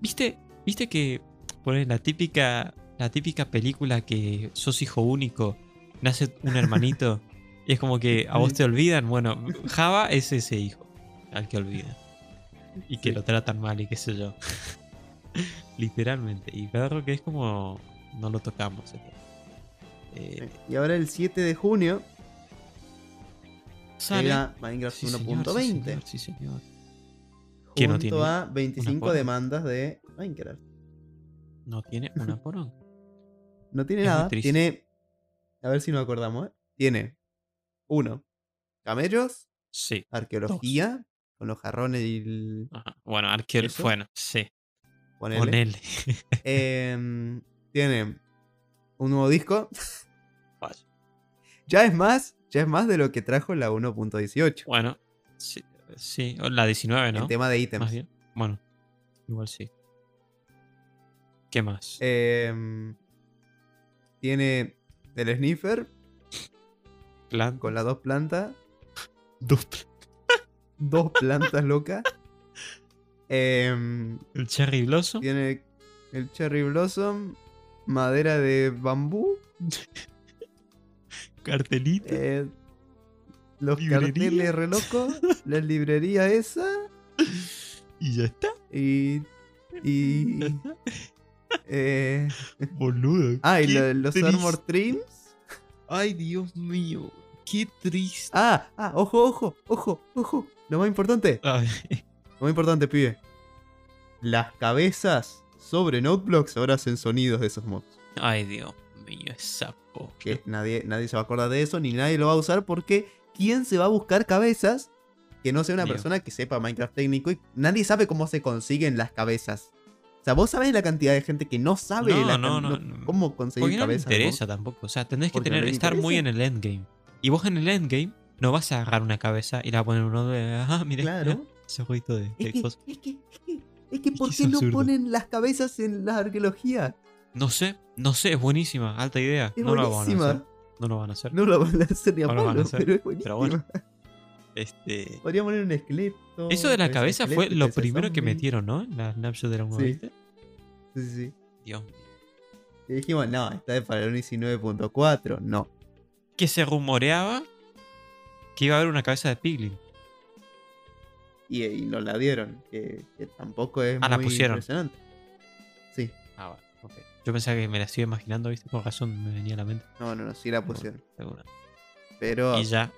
¿Viste? ¿Viste que ponen la típica. La típica película que sos hijo único, nace un hermanito, y es como que a vos te olvidan. Bueno, Java es ese hijo al que olvidan. Y que Sí. lo tratan mal y qué sé yo. Literalmente. Y Bedrock es como. No lo tocamos. Eh, Y ahora el 7 de junio sale. llega Minecraft Sí, señor, sí, 1.20. señor, sí, señor. Que no tiene a 25 una demandas de Minecraft. No tiene una porón. No tiene Es nada. Tiene. A ver si nos acordamos, ¿eh? Tiene. Uno. Camellos. Sí. Arqueología. Con los jarrones y el. Ajá. Bueno, arquero. ¿Eso? Bueno, sí. ponele. Ponele. Em, tiene un nuevo disco. Ya es más. Ya es más de lo que trajo la 1.18. Bueno, sí, sí. La 19, ¿no? En tema de ítems. Bueno, igual sí. ¿Qué más? Em, tiene el sniffer Plan. con las dos plantas. Dupla. Dos plantas locas. Em, El Cherry Blossom. tiene el cherry blossom. Madera de bambú. Cartelito. eh, los Librería. carteles re locos. la librería esa. y ya está. Y. Y. Ya está. eh, Boludo. ah, y qué lo- los triste. armor trims. Ay, Dios mío. Qué triste. Ah, ah, ojo, ojo, ojo, ojo. Lo más importante. Ay, Lo más importante, pibe. Las cabezas sobre Noteblocks ahora hacen sonidos de esos mods. ay, Dios mío, esa po. Que nadie, nadie se va a acordar de eso, ni nadie lo va a usar porque ¿quién se va a buscar cabezas que no sea una Dios. persona que sepa Minecraft técnico y nadie sabe cómo se consiguen las cabezas? O sea, vos sabés la cantidad de gente que no sabe No, la no, can- no, no- no. cómo conseguir Porque no cabezas. de interesa tampoco. O sea, tendrés que tener, estar muy en el endgame. Y vos en el endgame no vas a agarrar una cabeza y la poner uno de. Ah, mire. Claro. Ese jueguito de, de Es que, es que, es que, es que, ¿por qué no absurdo. ponen las cabezas en la arqueología? No sé, no sé, es buenísima, alta idea. No lo van a hacer. No lo van a hacer. No lo van a hacer ni a No lo van a palo, hacer, pero es buenísima. pero bueno. Este. Podría poner un esqueleto. Eso de la cabeza fue lo primero que metieron, ¿no? En la snapshot de la 1 Sí. Sí, sí, sí. Dios mío. Y dijimos, no, esta es para el 19.4. No. Que se rumoreaba que iba a haber una cabeza de Piglin. Y, y nos la dieron, que, que tampoco es Ah, la muy pusieron. impresionante. Sí, Ah, bueno, ok. Yo pensaba que me la estoy imaginando, ¿viste? Por razón me venía a la mente. no, no, no, sí la pusieron. Seguro. Pero. Y ya.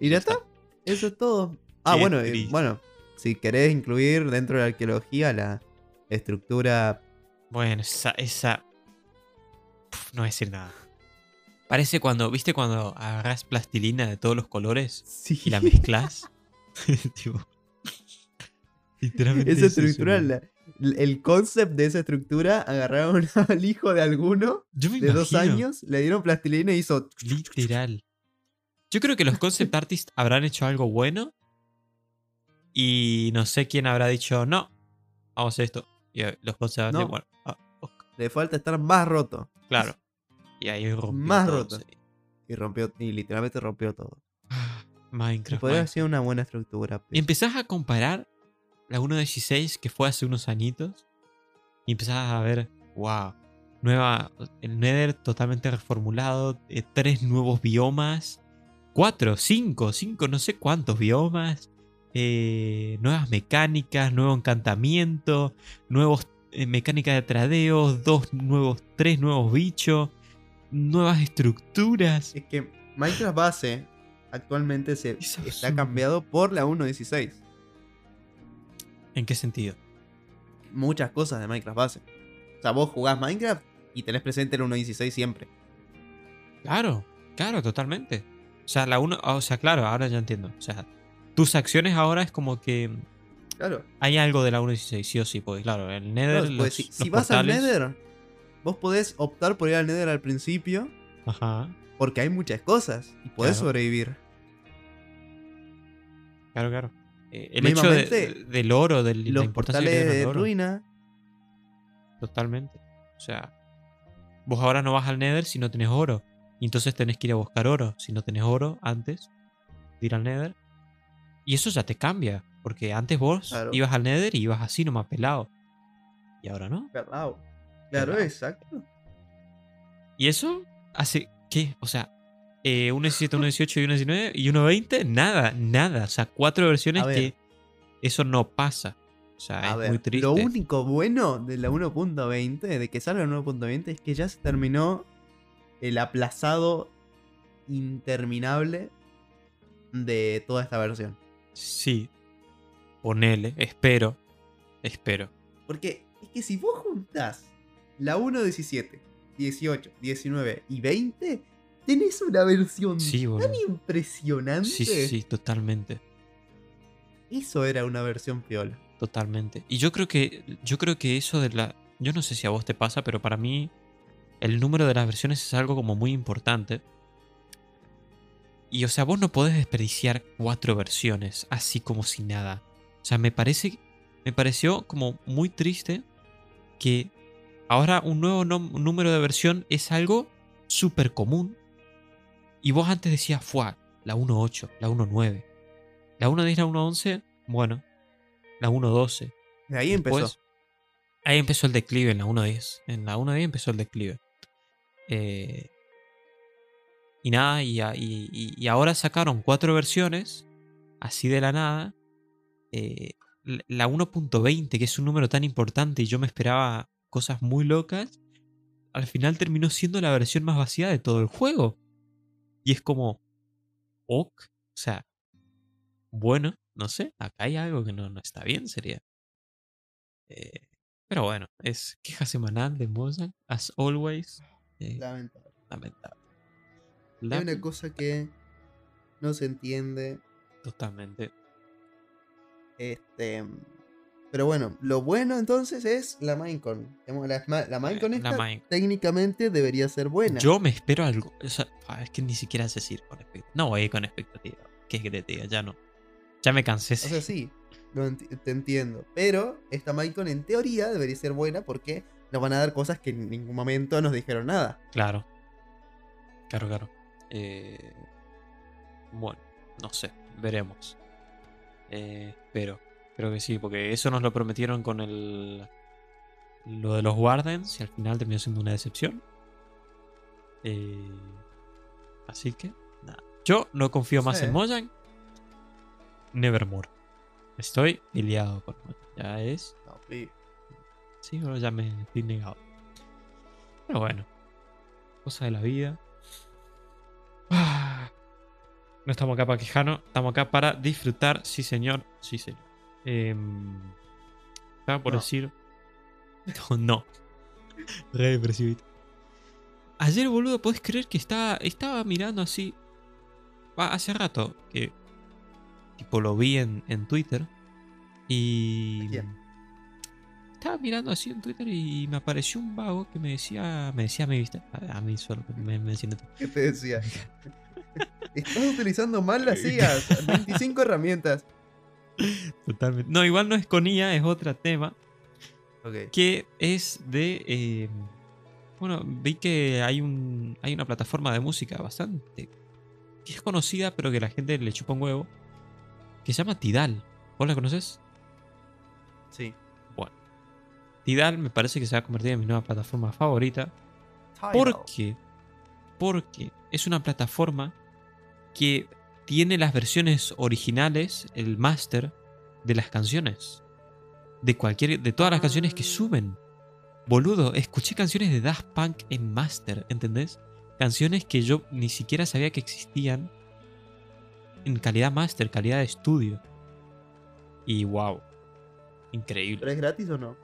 ¿Y ya está? Eso es todo. Ah, Qué bueno, y- triste. bueno, si querés incluir dentro de la arqueología la estructura Bueno, esa. esa... no voy a decir nada. Parece cuando, ¿viste cuando agarras plastilina de todos los colores Sí. y la mezclas? tipo, literalmente Esa es estructura, la- el concept de esa estructura, agarraron al hijo de alguno Yo me de dos años, le dieron plastilina y hizo. Literal. Yo creo que los concept artists habrán hecho algo bueno. Y no sé quién habrá dicho, no, vamos a hacer esto. Y eh, los concept artists, No. bueno, ah, ok, Le falta estar más roto. claro. Y ahí rompió Más todo, roto. sí. Y rompió, y literalmente rompió todo. Minecraft. podría haber sido una buena estructura. Y pero- empezás a comparar la 1.16 que fue hace unos añitos. Y empezás a ver, wow, nueva, el Nether totalmente reformulado, eh, tres nuevos biomas, cuatro, cinco, cinco, no sé cuántos biomas, eh, nuevas mecánicas, nuevo encantamiento, nuevos eh, mecánicas de tradeos, dos nuevos, tres nuevos bichos, nuevas estructuras. Es que Minecraft base actualmente se es está cambiado por la 1.16. ¿En qué sentido? Muchas cosas de Minecraft base. O sea, vos jugás Minecraft y tenés presente el 1.16 siempre. Claro, claro, totalmente. O sea, la uno, o sea, claro, ahora ya entiendo. O sea, tus acciones ahora es como que Claro. hay algo de la 1.16, sí o sí, porque claro, el Nether, los, pues, si, los si vas portales- al Nether, vos podés optar por ir al Nether al principio Ajá, porque hay muchas cosas y podés Claro. sobrevivir. claro, claro. Eh, el hecho de- del oro, de la Los importancia que portales tiene el de oro, ruina, totalmente. O sea, vos ahora no vas al Nether si no tenés oro. Y entonces tenés que ir a buscar oro. Si no tenés oro antes de ir al Nether. Y eso ya te cambia. Porque antes vos Claro. ibas al Nether y ibas así nomás pelado. Y ahora no. Claro, claro, exacto. Y eso hace que, o sea, eh, un 17, un 18 y un 19 y uno 20, nada, nada. O sea, cuatro versiones que eso no pasa. O sea, A es ver, muy triste. lo único bueno de la 1.20, de que salga la 1.20, es que ya se terminó el aplazado interminable de toda esta versión. Sí. Ponele, espero. Espero. Porque es que si vos juntás la 1.17, 18, 19 y 20, tenés una versión Sí, tan impresionante. Sí, sí, sí, totalmente. Eso era una versión piola. Totalmente. Y yo creo que. Yo creo que eso de la. Yo no sé si a vos te pasa, pero para mí. El número de las versiones es algo como muy importante. Y o sea, vos no podés desperdiciar cuatro versiones así como si nada. O sea, me parece. Me pareció como muy triste que ahora un nuevo número de versión es algo súper común. Y vos antes decías, fue la 1.8, la 1.9. La 1.10, la 1.11, bueno, la 1.12. De ahí empezó. Ahí empezó el declive en la 1.10. En la 1.10 empezó el declive. Eh, y nada, y, ahora sacaron cuatro versiones, así de la nada. Eh, la 1.20, que es un número tan importante y yo me esperaba cosas muy locas, al final terminó siendo la versión más vacía de todo el juego. Y es como, ok, o sea, bueno, no sé, acá hay algo que no, no está bien, sería. Eh, pero bueno, es queja semanal de Mozart, as always. eh, Lamentable. lamentable. Hay una cosa que no se entiende. Totalmente. Este. Pero bueno, lo bueno entonces es la Minecon. La, la Minecon la esta Minecon. técnicamente debería ser buena. Yo me espero algo. O sea, ah, es que ni siquiera sé decir con expectativa. No voy a ir con expectativa. ¿Qué es que te diga? Ya no. Ya me cansé. O sea, sí, enti- te entiendo. Pero esta Minecon en teoría debería ser buena porque nos van a dar cosas que en ningún momento nos dijeron nada. Claro. Claro, claro. Eh, bueno, no sé. Veremos. Eh, pero creo que sí, porque eso nos lo prometieron con el. Lo de los Wardens y al final terminó siendo una decepción. Eh, así que, nada. Yo no confío más en Mojang. Nevermore. Estoy peleado con Mojang. Ya es. No, sí. Bro, ya me estoy negado. Pero bueno, cosa de la vida. Ah, No estamos acá para quejarnos, estamos acá para disfrutar, sí señor, sí señor. Em, estaba por No. decir... No, no. Re depresivito. ayer, boludo, podés creer que estaba, estaba mirando así. Va, hace rato que. Tipo, lo vi en, en Twitter. Y. ¿A quién? Estaba mirando así en Twitter y me apareció un vago que me decía. Me decía a mi vista. A, a mí solo, me, me siento. ¿Qué te decía? Estás utilizando mal las IAs. 25 herramientas. Totalmente. No, igual no es con IA, es otro tema. Ok. que es de eh, bueno vi que hay un hay una plataforma de música bastante que es conocida pero que la gente le chupa un huevo que se llama Tidal ¿vos la conoces? Sí. Tidal me parece que se va a convertir en mi nueva plataforma favorita ¿por qué? porque es una plataforma que tiene las versiones originales el máster de las canciones de cualquier de todas las canciones que suben Boludo, escuché canciones de Daft Punk en Master, ¿entendés? Canciones que yo ni siquiera sabía que existían en calidad Master, calidad de estudio. Y wow, increíble. ¿Pero es gratis o no?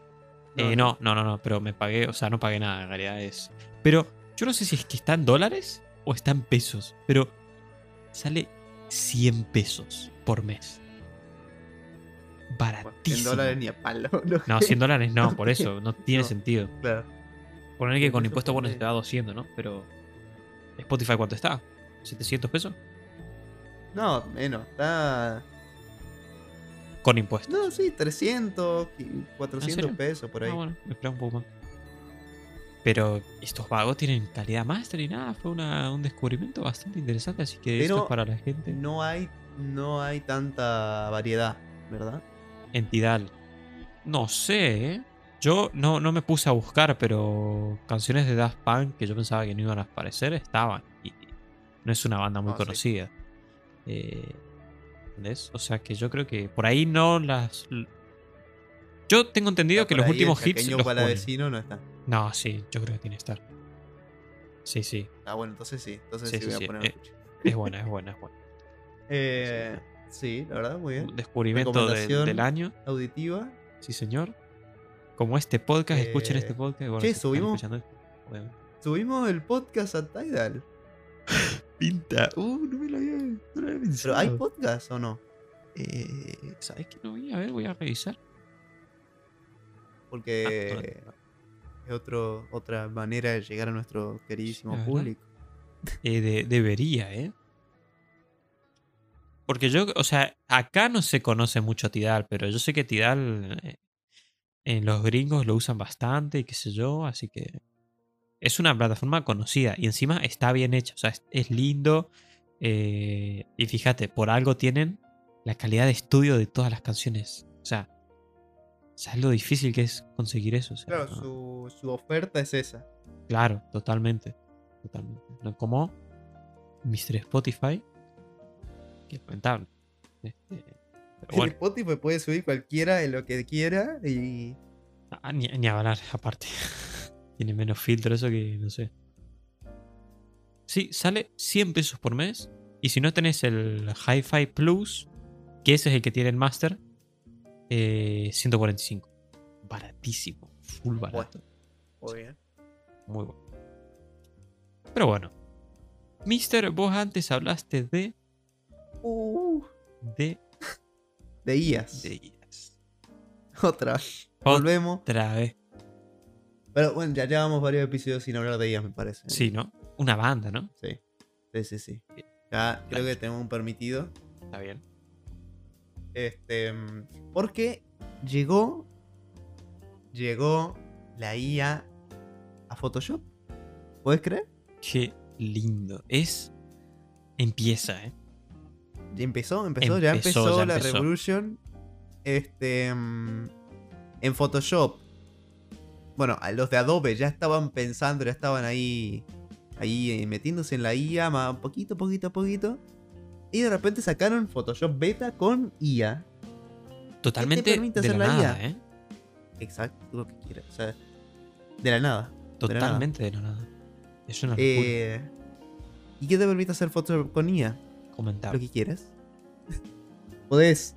Eh, no, no, no, no, pero me pagué, o sea, no pagué nada en realidad es. Pero yo no sé si es que está en dólares o está en pesos, pero sale 100 pesos por mes. Baratísimo. en dólares ni a palo. No, 100 dólares no, por eso, no tiene No. sentido. Claro. Poner que con impuestos bueno porque- se te da 200, ¿no? Pero. ¿Spotify cuánto está? ¿700 pesos? No, menos. Está. Con impuestos. No, sí, 300, y 400 serio? pesos por ahí. Ah, bueno, me esperaba un poco más. Pero estos vagos tienen calidad master y nada, fue una- un descubrimiento bastante interesante, así que esto Pero es para la gente. No hay, no hay tanta variedad, ¿verdad? Entidad. No sé, ¿eh? Yo no, no me puse a buscar, pero canciones de Daft Punk que yo pensaba que no iban a aparecer estaban. Y no es una banda muy No, sí. conocida. Eh, ¿Entendés? O sea que yo creo que por ahí no las. Yo tengo entendido Está que los últimos el hits. Los para vecino no está. No, sí, yo creo que tiene que estar. Sí, sí. Ah, bueno, entonces sí. Entonces Sí, sí, sí, voy a poner eh. Es buena, es buena, es buena. Eh, sí, la verdad, muy bien. Descubrimiento del- año. Auditiva. Sí, señor. Como este podcast, escuchen Eh, este podcast. bueno, che, subimos-. Subimos el podcast a Tidal. Pinta. Uh, no me lo había, no lo había pensado. ¿Pero hay podcast o no? Eh, ¿Sabes qué? No voy a ver, voy a revisar. Porque Ah, es otro, otra manera de llegar a nuestro queridísimo público. Eh, de- debería, ¿eh? Porque yo, o sea, acá no se conoce mucho Tidal, pero yo sé que Tidal eh, en los gringos lo usan bastante y qué sé yo, así que es una plataforma conocida y encima está bien hecha, o sea, es, es lindo. eh, y fíjate, por algo tienen la calidad de estudio de todas las canciones. O sea, ¿sabes lo difícil que es conseguir eso? O sea, Claro, no- su, su oferta es esa. Claro, totalmente. Totalmente. No como Mr. Spotify. Que es lamentable. Este, pero En bueno, Spotify puede subir cualquiera de lo que quiera y. ah, ni, ni hablar, aparte. Tiene menos filtro eso que no sé. Sí, sale 100 pesos por mes. Y si no tenés el Hi-Fi Plus, que ese es el que tiene el Master, eh, 145. Baratísimo. Full barato. Muy bien. Muy bueno. Pero bueno. Mister, vos antes hablaste de. Uh, De. de IAS. de IAS. Otra. Volvemos. Otra vez. Pero bueno, ya llevamos varios episodios sin hablar de IAS, me parece. Sí, ¿no? Una banda, ¿no? Sí. Sí, sí, sí. Ya creo que tenemos un permitido. Está bien. Este. mm, Porque llegó. Llegó la IA a Photoshop. ¿Puedes creer? Qué lindo. Es. Empieza, ¿eh? Ya empezó, empezó, ya Empezó, empezó ya la empezó. Revolution. Este. mm, En Photoshop. Bueno, los de Adobe ya estaban pensando, ya estaban ahí. Ahí metiéndose en la IA, más poquito, poquito, poquito. Y de repente sacaron Photoshop Beta con IA. Totalmente permite de la hacer la nada, IA? ¿eh? Exacto, lo que quieras. O sea, de la nada. Totalmente de la nada. Es una. Eh, ¿Y qué te permite hacer Photoshop con IA? Comentar. lo que quieras. Puedes,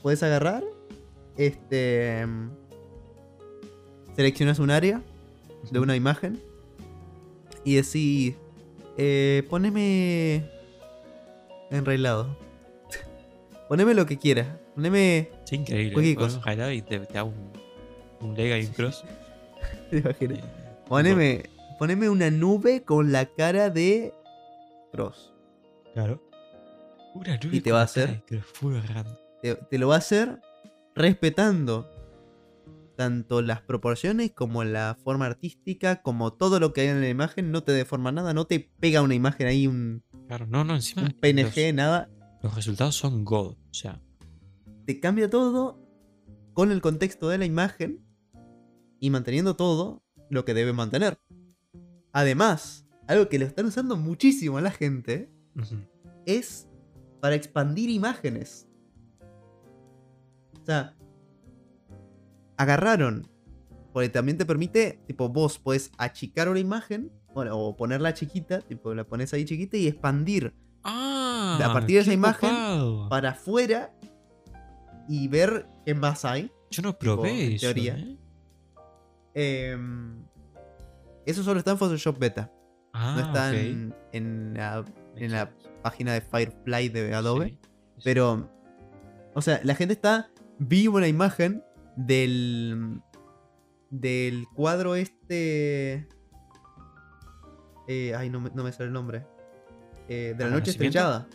puedes agarrar, este, seleccionas un área de una imagen y decís, eh, poneme enrailado. poneme lo que quieras. Poneme. Es increíble. Cualquier cosa. y te, te hago un, un lega y un cross. ¿Te imaginas? Eh, Poneme, poneme una nube con la cara de Cross. Claro. Una nube Y te va a hacer-. Te, te lo va a hacer respetando tanto las proporciones como la forma artística, como todo lo que hay en la imagen. No te deforma nada, no te pega una imagen ahí, un, Claro, no, no, encima. un PNG, nada. Los, resultados son God. O sea, te cambia todo con el contexto de la imagen y manteniendo todo lo que debe mantener. Además, algo que lo están usando muchísimo la gente es para expandir imágenes. O sea, agarraron, porque también te permite, tipo, vos puedes achicar una imagen, bueno, o ponerla chiquita, tipo, la pones ahí chiquita y expandir Ah, A partir de esa imagen, para afuera y ver qué más hay. Yo no tipo, probé en eso. teoría. ¿eh? Em, eso solo está en Photoshop Beta. Ah, no está en, en la, en la página de Firefly de Adobe. Sí, sí. Pero, o sea, la gente está. Vi una imagen del. Del cuadro este. Eh, ay, no me, no me sale el nombre. Eh, de la noche estrellada.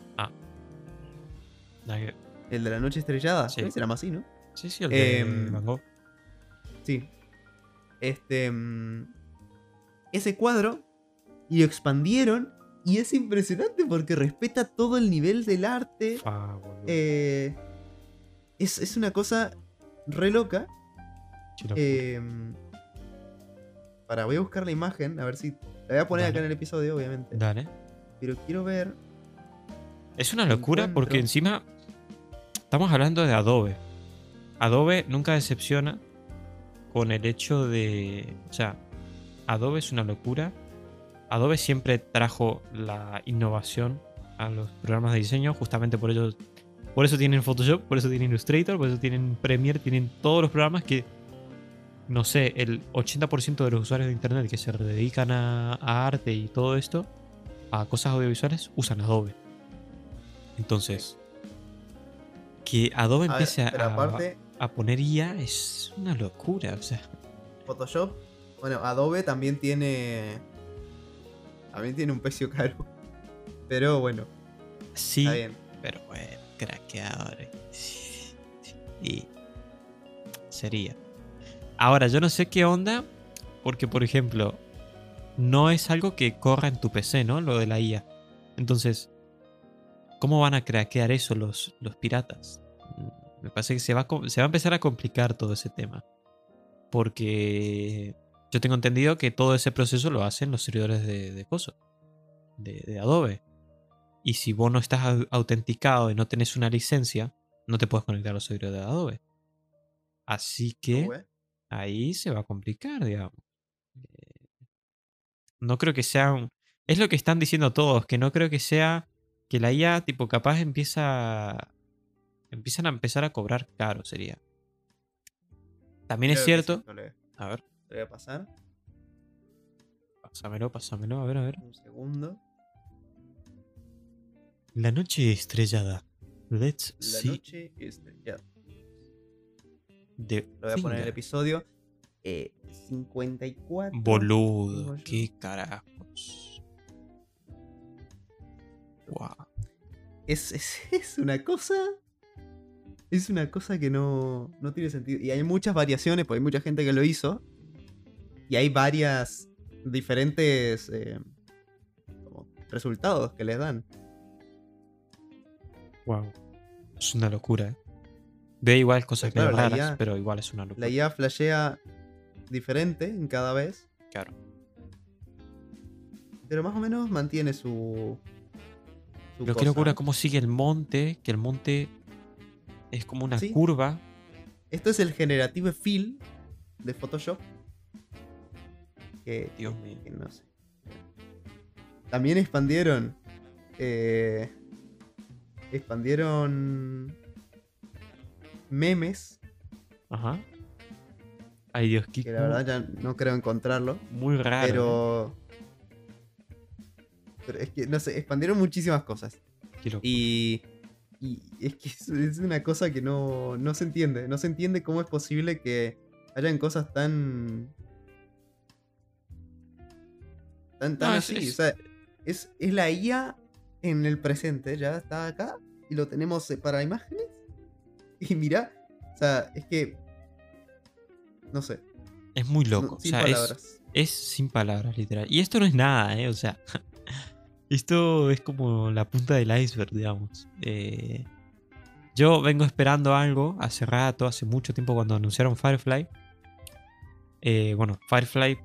Que- El de la noche estrellada. Sí. Se llama así, ¿no? Sí, sí, el de Em, Van Gogh. Sí. Este. mm, ese cuadro. Y lo expandieron. Y es impresionante porque respeta todo el nivel del arte. Boludo. Eh, es, es una cosa re loca. Eh, para, voy a buscar la imagen. A ver si. La voy a poner acá Dale. en el episodio, obviamente. Dale. Pero quiero ver. Es una locura porque encima estamos hablando de Adobe. Adobe nunca decepciona con el hecho de... O sea, Adobe es una locura. Adobe siempre trajo la innovación a los programas de diseño, justamente por ello, por eso tienen Photoshop, por eso tienen Illustrator, por eso tienen Premiere, tienen todos los programas que, no sé, el 80% de los usuarios de Internet que se dedican a, a arte y todo esto, a cosas audiovisuales, usan Adobe. Entonces, que Adobe A ver, empiece a, aparte, a poner IA es una locura. O sea, Photoshop. Bueno, Adobe también tiene. También tiene un precio caro. Pero bueno, sí, está bien. pero bueno, craqueador. Y sería. Ahora, yo no sé qué onda, porque por ejemplo, no es algo que corra en tu PC, ¿no? Lo de la IA. Entonces, ¿cómo van a craquear eso los, los piratas? Me parece que se va, a, empezar a complicar todo ese tema. Porque yo tengo entendido que todo ese proceso lo hacen los servidores de, de coso, de, de Adobe. Y si vos no estás au- autenticado y no tenés una licencia, no te puedes conectar a los servidores de Adobe. Así que. Ahí se va a complicar, digamos. Eh, No creo que sea un... Es lo que están diciendo todos, que no creo que sea que la IA, tipo, capaz empieza... Empiezan a empezar a cobrar caro, sería. También es Creo cierto... sí, no le- A ver, le voy a pasar. pásamelo, pásamelo, a ver, a ver. Un segundo. La noche estrellada. Let's La see noche estrellada. The Lo voy a poner en el episodio. Eh, 54. Boludo, Tengo yo. qué carajos. Wow. Es, es, es una cosa. Es una cosa que no, no tiene sentido. Y hay muchas variaciones, porque hay mucha gente que lo hizo. Y hay varias diferentes eh, como resultados que les dan. Wow. Es una locura, ¿eh? Ve igual cosas medio claro, la raras, IA pero igual es una locura. La IA flashea diferente en cada vez. Claro. Pero más o menos mantiene su. su Pero qué locura cómo sigue el monte, que el monte es como una Sí. curva. Esto es el Generative Fill de Photoshop. Que, Dios mío. que no sé. También expandieron. eh, expandieron. Memes. Ajá. Ay Dios, qué Que la verdad ya no creo encontrarlo. muy raro. Pero. Pero es que, no sé, expandieron muchísimas cosas. Y, y es que es, es una cosa que no, no se entiende. No se entiende cómo es posible que hayan cosas tan. tan, tan No, así. es- O sea, es, es la IA en el presente, ya está acá. Y lo tenemos eh, para imágenes. Y mira, o sea, es que. No sé. Es muy no- loco. o sin es, palabras. es sin palabras, literal. Y esto no es nada, ¿eh? O sea, esto es como la punta del iceberg, digamos. Eh, yo vengo esperando algo hace rato, hace mucho tiempo cuando anunciaron Firefly. Eh, bueno, Firefly,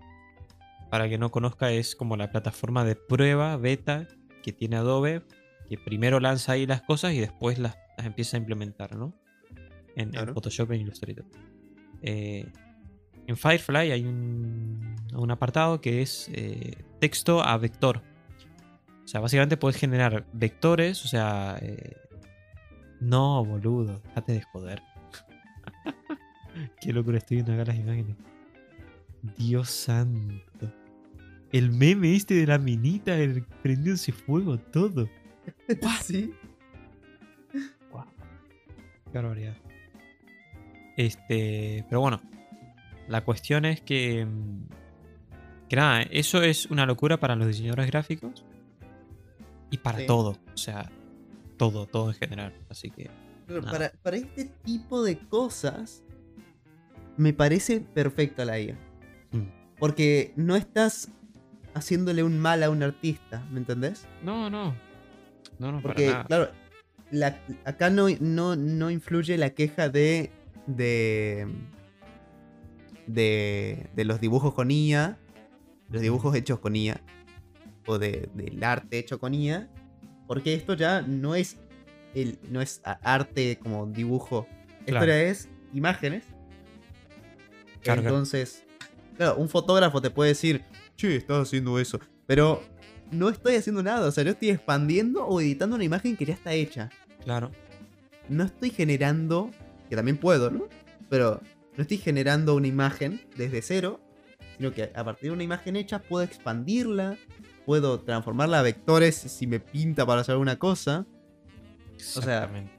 para que no conozca, es como la plataforma de prueba beta que tiene Adobe, que primero lanza ahí las cosas y después las, las empieza a implementar, ¿no? En, en Claro. Photoshop e Illustrator. Eh, en Firefly hay un, un apartado que es eh, texto a vector. O sea, básicamente puedes generar vectores, o sea... eh, no, boludo, déjate de joder. Qué locura estoy viendo acá las imágenes. Dios santo. El meme este de la minita el, prendiéndose fuego, todo. Sí. Wow. Qué barbaridad. Este, pero bueno, la cuestión es que, mm, que nada, eso es una locura para los diseñadores gráficos y para Sí. todo, o sea, todo, todo en general. Así que, Pero para, para este tipo de cosas, me parece perfecta la IA. mm. Porque no estás haciéndole un mal a un artista, ¿me entendés? no, no, no, no, Porque, para nada. claro, la- acá no, no, no influye la queja de. De. de, de los dibujos con IA, los dibujos hechos con IA, o de, del arte hecho con IA, porque esto ya no es, el, no es arte como dibujo, esto Claro. ya es imágenes. Claro. Entonces, claro, un fotógrafo te puede decir, che, estás haciendo eso, pero no estoy haciendo nada, o sea, yo estoy expandiendo o editando una imagen que ya está hecha. Claro, No estoy generando, que también puedo, ¿no? Pero no estoy generando una imagen desde cero, sino que a partir de una imagen hecha puedo expandirla, puedo transformarla a vectores si me pinta para hacer alguna cosa, sea, exactamente.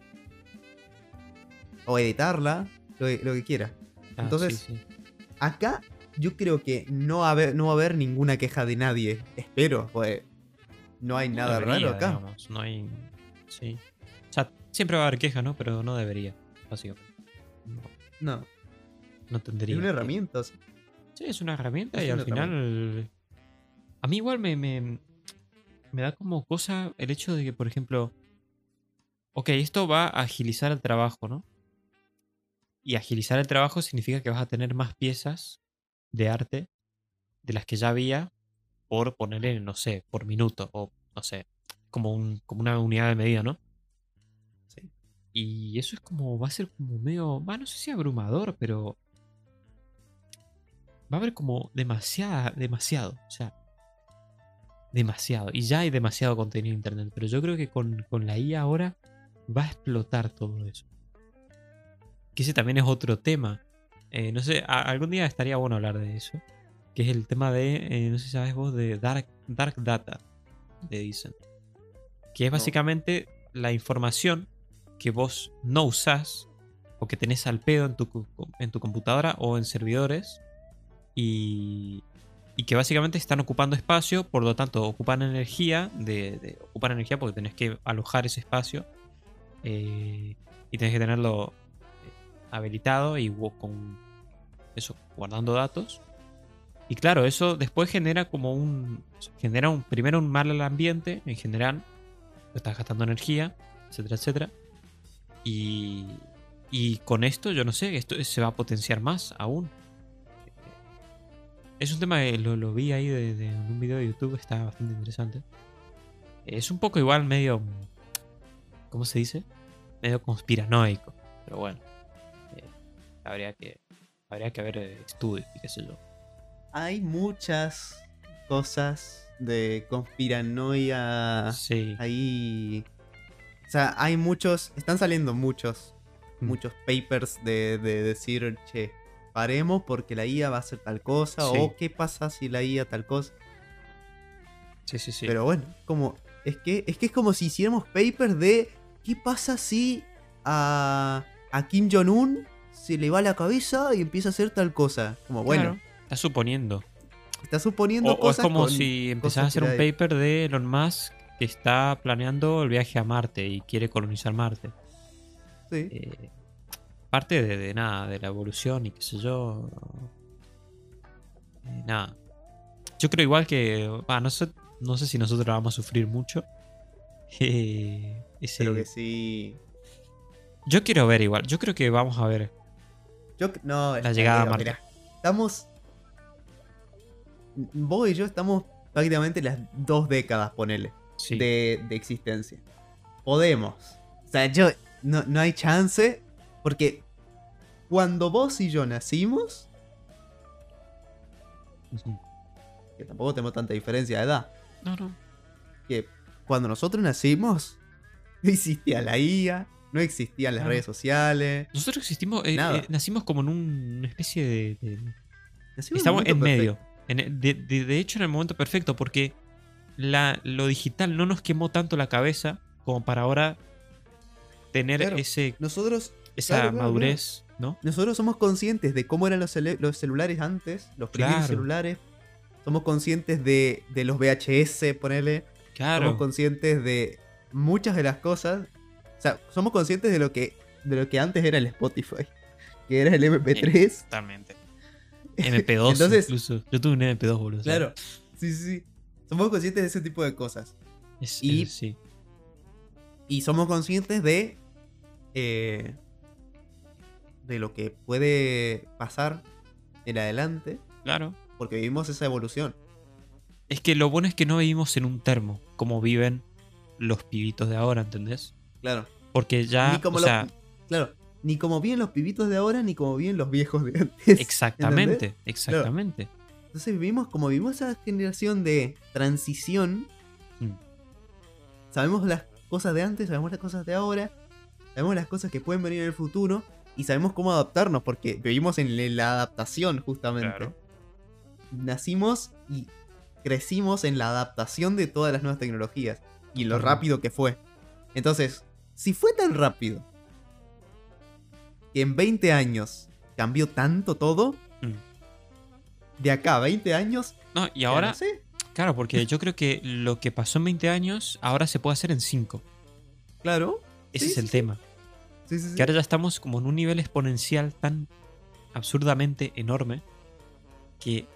o editarla, lo que, lo que quiera. Ah, entonces- sí, sí. Acá yo creo que no, va a haber, no va a haber ninguna queja de nadie. Espero, pues no hay No nada debería, raro acá. digamos, no hay. Sí. O sea, siempre va a haber quejas, ¿no? Pero no debería, básicamente. No, No, no tendría. es una que- herramienta. sea, Sí, es una herramienta Es y al final. A mí igual me, me, me da como cosa el hecho de que, por ejemplo. Ok, esto va a agilizar el trabajo, ¿no? Y agilizar el trabajo significa que vas a tener más piezas de arte de las que ya había por ponerle, no sé, por minuto o no sé, como, un, como una unidad de medida, ¿no? Y eso es como, va a ser como medio, no sé si abrumador, pero va a haber como demasiada, demasiado, o sea, demasiado. Y ya hay demasiado contenido en internet, pero yo creo que con, con la IA ahora va a explotar todo eso. Que ese también es otro tema. Eh, no sé, a- algún día estaría bueno hablar de eso. Que es el tema de, eh, no sé si sabes vos, de Dark, dark Data, le dicen. Que es No. básicamente la información que vos no usás o que tenés al pedo en tu, en tu computadora o en servidores y, y que básicamente están ocupando espacio, por lo tanto ocupan energía, de, ocupan energía porque tenés que alojar ese espacio eh, y tenés que tenerlo eh, habilitado y con eso, guardando datos. Y claro, eso después genera como un. Genera un, primero un mal al ambiente en general. Estás gastando energía, etcétera, etcétera. Y, y con esto, yo no sé, esto se va a potenciar más aún. Es un tema que lo, lo vi ahí de, de- en un video de YouTube, está bastante interesante. Es un poco igual medio. ¿Cómo se dice? Medio conspiranoico. Pero bueno. eh, habría que. Habría que ver eh, estudios y qué sé yo. Hay muchas cosas de conspiranoia Sí. ahí. O sea, hay muchos. Están saliendo muchos. Mm. Muchos papers de, de decir, che, paremos porque la IA va a hacer tal cosa. Sí. O qué pasa si la IA tal cosa. Sí, sí, sí. Pero bueno, como. Es que, es que es como si hiciéramos papers de. ¿Qué pasa si a, a Kim Jong-un se le va la cabeza y empieza a hacer tal cosa? Como bueno, Claro, Estás suponiendo. está suponiendo O, o es cosas. como si empezás a cosas hacer un paper de Elon Musk está planeando el viaje a Marte y quiere colonizar Marte. Sí. Eh, parte de, de nada, de la evolución y qué sé yo. Eh, nada. Yo creo igual que. va, no, sé, no sé si nosotros vamos a sufrir mucho. Eh, ese- Pero que sí. Yo quiero ver igual. Yo creo que vamos a ver. Yo, no, La llegada a Marte. mirá, estamos. Vos y yo estamos prácticamente las dos décadas, ponele, Sí. de, de existencia. Podemos. O sea, yo. No, no hay chance. Porque cuando vos y yo nacimos, que tampoco tenemos tanta diferencia de edad, No, no. que cuando nosotros nacimos, no existía la IA, no existían las Claro. redes sociales. Nosotros existimos. eh, Nada. eh, nacimos como en un- una especie de- Estamos en medio. En de, de- de hecho, en el momento perfecto, porque la, lo digital no nos quemó tanto la cabeza como para ahora tener Claro. ese, Nosotros esa claro, claro, madurez, ¿no? Nosotros somos conscientes de cómo eran los, cele- los celulares antes, los primeros celulares. Somos conscientes de, de los VHS, ponele. Claro. Somos conscientes de muchas de las cosas. O sea, somos conscientes de lo que, de lo que antes era el Spotify. Que era el MP3. Totalmente. MP2 Entonces- incluso. Yo tuve un MP2, boludo. Claro. Sí, sí, sí. Somos conscientes de ese tipo de cosas. es- Y- es- sí. Y somos conscientes de. eh, de lo que puede pasar en adelante. Claro. Porque vivimos esa evolución. Es que lo bueno es que no vivimos en un termo, como viven los pibitos de ahora, ¿entendés? Claro. Porque ya, ni como o lo- sea, claro, ni como bien los pibitos de ahora, ni como bien los viejos de antes. exactamente, ¿entendés? exactamente. Entonces vivimos como vivimos esa generación de transición. Mm. Sabemos las cosas de antes, sabemos las cosas de ahora, sabemos las cosas que pueden venir en el futuro y sabemos cómo adaptarnos porque vivimos en la adaptación justamente. Claro. Nacimos y crecimos en la adaptación de todas las nuevas tecnologías y lo rápido que fue. Entonces, si fue tan rápido que en 20 años cambió tanto todo, Mm. De acá a 20 años, No, y ya ahora, no sé. claro, porque yo creo que lo que pasó en 20 años, ahora se puede hacer en 5. Claro. Ese Sí, es el sí, tema. Sí, sí, sí. Que ahora ya estamos como en un nivel exponencial tan absurdamente enorme que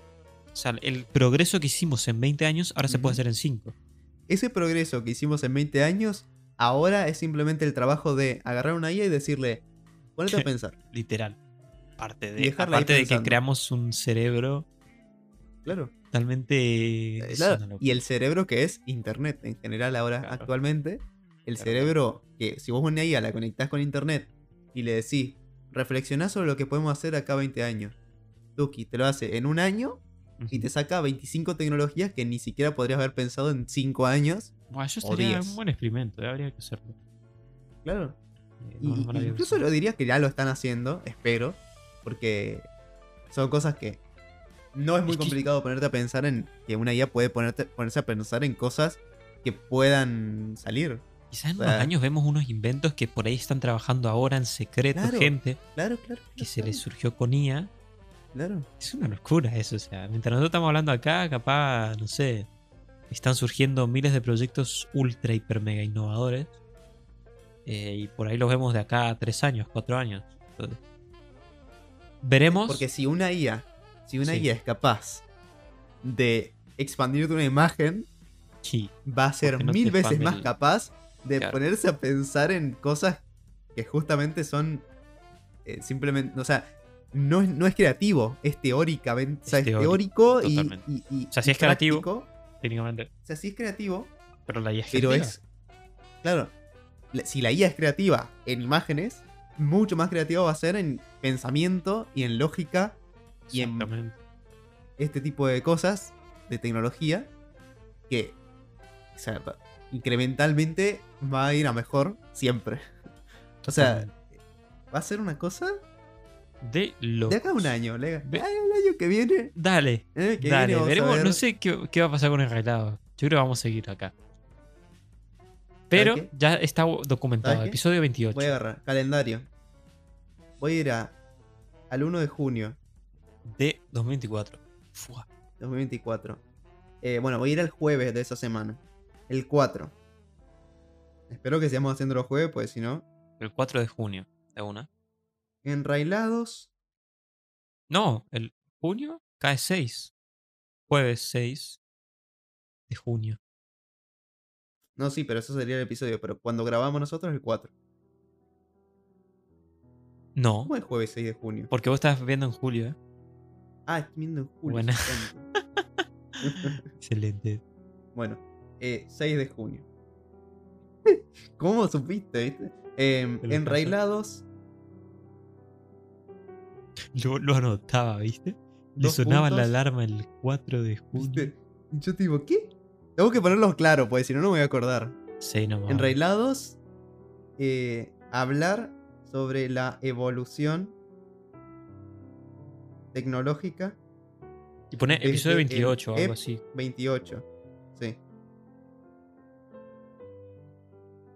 o sea, el progreso que hicimos en 20 años ahora se puede hacer en 5. Ese progreso que hicimos en 20 años, ahora es simplemente el trabajo de agarrar una IA y decirle, ponete a pensar. Literal. Aparte Y de, aparte de que creamos un cerebro Claro. totalmente... Eh, claro. Y el cerebro que es Internet en general ahora Claro. actualmente. El Claro. cerebro que si vos una IA la conectás con Internet y le decís, reflexionás sobre lo que podemos hacer acá a 20 años. Tuki te lo hace en un año y te saca 25 tecnologías que ni siquiera podrías haber pensado en 5 años. Bueno, eso o sería 10. un buen experimento, eh, habría que hacerlo. Claro. Eh, no, y incluso lo diría que ya lo están haciendo, espero, porque son cosas que no es muy Es que- complicado ponerte a pensar en que una IA puede ponerte, ponerse a pensar en cosas que puedan salir. Quizás en o unos años vemos unos inventos que por ahí están trabajando ahora en secreto Claro. gente Claro, claro. que claro, se les surgió con IA. Claro. Es una locura eso, o sea, mientras nosotros estamos hablando acá, capaz, no sé, están surgiendo miles de proyectos ultra, hiper, mega innovadores. eh, y por ahí los vemos de acá a tres años, cuatro años. Entonces, veremos. Porque si una IA, si una Sí. IA es capaz de expandirte una imagen, Sí, va a ser no mil veces más el- capaz de Claro. ponerse a pensar en cosas que justamente son eh, simplemente, o sea, no es, no es creativo, es teóricamente, o sea, Es teórico, teórico y, totalmente. y- y- O sea, sí es creativo. técnicamente. O sea, sí es creativo, Pero la IA es pero creativa. es, claro, la- si la IA es creativa en imágenes, mucho más creativa va a ser en pensamiento y en lógica y en este tipo de cosas, de tecnología, que o sea, va- incrementalmente va a ir a mejor siempre. O sea, va a ser una cosa de lo. de acá a un año. le- Ve- ay, el año que viene. Dale, eh, que dale, viene veremos. ver- No sé qué, qué va a pasar con el relado. Yo creo que vamos a seguir acá. Pero ya está documentado. Episodio 28. Voy a agarrar calendario. Voy a ir a, al 1 de junio De 2024. Fua. 2024. Eh, bueno, voy a ir al jueves de esa semana. El 4. Espero que sigamos haciendo los jueves, pues si no. El 4 de junio. De una. Enrailados. No, el junio cae 6. Jueves 6 de junio. No, sí, pero eso sería el episodio. Pero cuando grabamos nosotros, el 4. No, ¿Cómo es jueves 6 de junio? porque vos estás viendo en julio, ¿eh? Ah, estoy viendo en julio. Tonto. Excelente. bueno, eh, 6 de junio. ¿Cómo supiste, viste? Em, Te lo enrailados. Lo, lo anotaba, ¿viste? Le sonaba la alarma el 4 de junio. Yo te digo, ¿qué? Tengo que ponerlos claro, pues si no, no me voy a acordar. Sí, no. Enrailados, eh, hablar sobre la evolución tecnológica Y pone episodio el 28 o algo así. 28. Sí,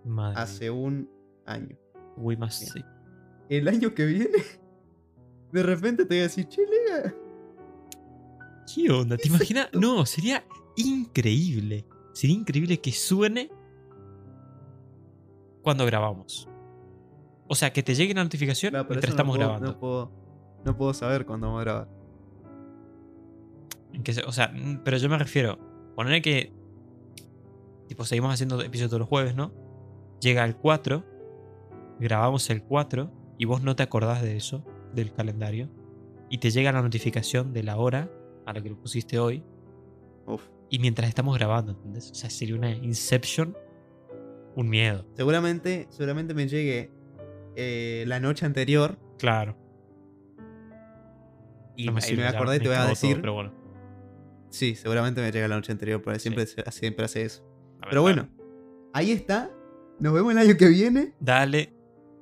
Madre mía. hace un año. Uy, más sí. El año que viene, de repente te voy a decir, che, Lega, ¿Qué onda? ¿Te imaginas? esto? No, sería increíble. Sería increíble que suene cuando grabamos. O sea, que te llegue la notificación mientras no estamos puedo- grabando. No puedo, no puedo saber cuándo vamos a grabar. Que o sea, mm, pero yo me refiero. Poner que. Tipo, seguimos haciendo episodios todos los jueves, ¿no? Llega el 4. Grabamos el 4. Y vos no te acordás de eso, del calendario. Y te llega la notificación de la hora a la que lo pusiste hoy. Uf. Y mientras estamos grabando, ¿entendés? O sea, sería una Inception. Un miedo. Seguramente, seguramente me llegue eh, la noche anterior Claro. Y No me sirve, me voy a ya acordar y me te voy a todo, decir. pero bueno. Sí, seguramente me llega la noche anterior, porque siempre, siempre hace eso. Ver, Pero bueno, ahí está. Nos vemos el año que viene. Dale.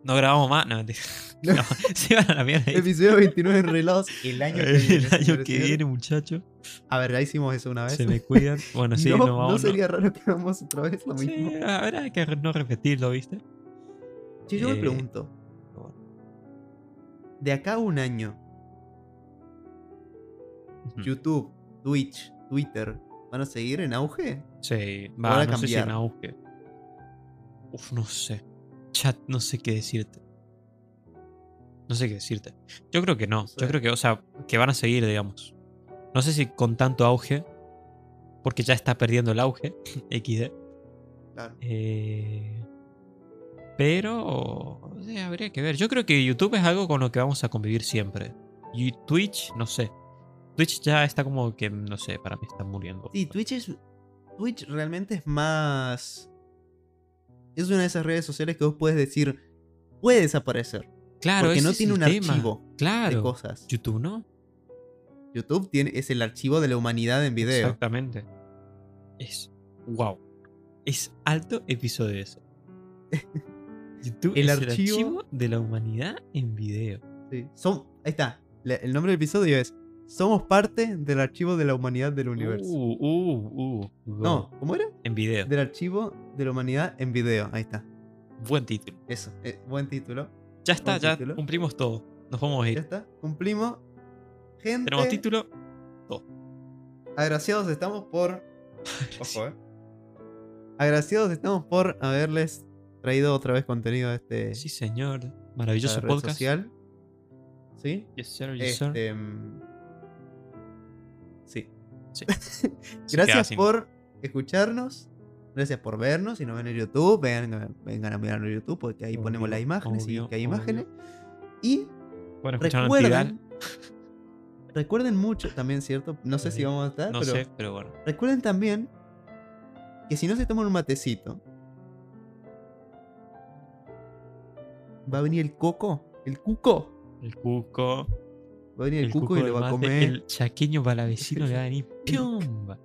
No grabamos más. No, mentira. No. No, se van a la mierda. Episodio 29 enrelados. El año que viene. El año que viene, muchachos. A ver, ya hicimos eso una vez. Se me cuidan. Bueno, sí, no, no, no vamos. sería raro que hagamos otra vez lo Sí, mismo. a ver, hay que no repetirlo, ¿viste? Yo me Eh, pregunto. De acá a un año, YouTube, Twitch, Twitter, ¿van a seguir en auge? Sí, Van a va, no sé si en cambiar. auge. Uf, no sé. Chat, no sé qué decirte. No sé qué decirte. Yo creo que no. No sé. Yo creo que, o sea, que van a seguir, digamos. No sé si con tanto auge. Porque ya está perdiendo el auge. XD. Claro. Eh, pero habría que ver. Yo creo que YouTube es algo con lo que vamos a convivir siempre. Y Twitch, no sé. Twitch ya está como que, no sé, para mí está muriendo. Sí, Twitch es. Twitch realmente es más. Es una de esas redes sociales que vos puedes decir. Puede desaparecer. claro, porque no tiene un tema. archivo de Claro. cosas. YouTube, ¿no? YouTube tiene, es el archivo de la humanidad en video. Exactamente. Es. Wow. Es alto episodio ese. YouTube El es archivo- el archivo de la humanidad en video. Sí. Son, ahí está. La- el nombre del episodio es. Somos parte del archivo de la humanidad del universo. Uh, uh, uh. no, ¿cómo era? En video. Del archivo de la humanidad en video. Ahí está. Buen título. Eso. eh, buen título. Ya está, Buen ya título. cumplimos todo. Nos vamos a Ya ir. está. Cumplimos. Gente. Tenemos título. Agraciados estamos por. Ojo, eh. Agraciados estamos por haberles traído otra vez contenido de este Sí, señor. Maravilloso red podcast. social. ¿Sí? Yes, sir, yes, sir. Este, mm, sí. Gracias por escucharnos. Gracias por vernos. Si nos ven en YouTube, vengan, vengan a mirarnos en YouTube porque ahí ponemos las imágenes obvio, y que hay obvio. imágenes. Y Bueno, recuerden, recuerden mucho también, ¿cierto? No sé si vamos a estar, No pero sé, pero bueno. recuerden también que si no se toman un matecito, va a venir el coco, el cuco. El cuco. Va a venir el, El cuco, cuco y le va a comer. El chaqueño palavecino le va a venir piomba.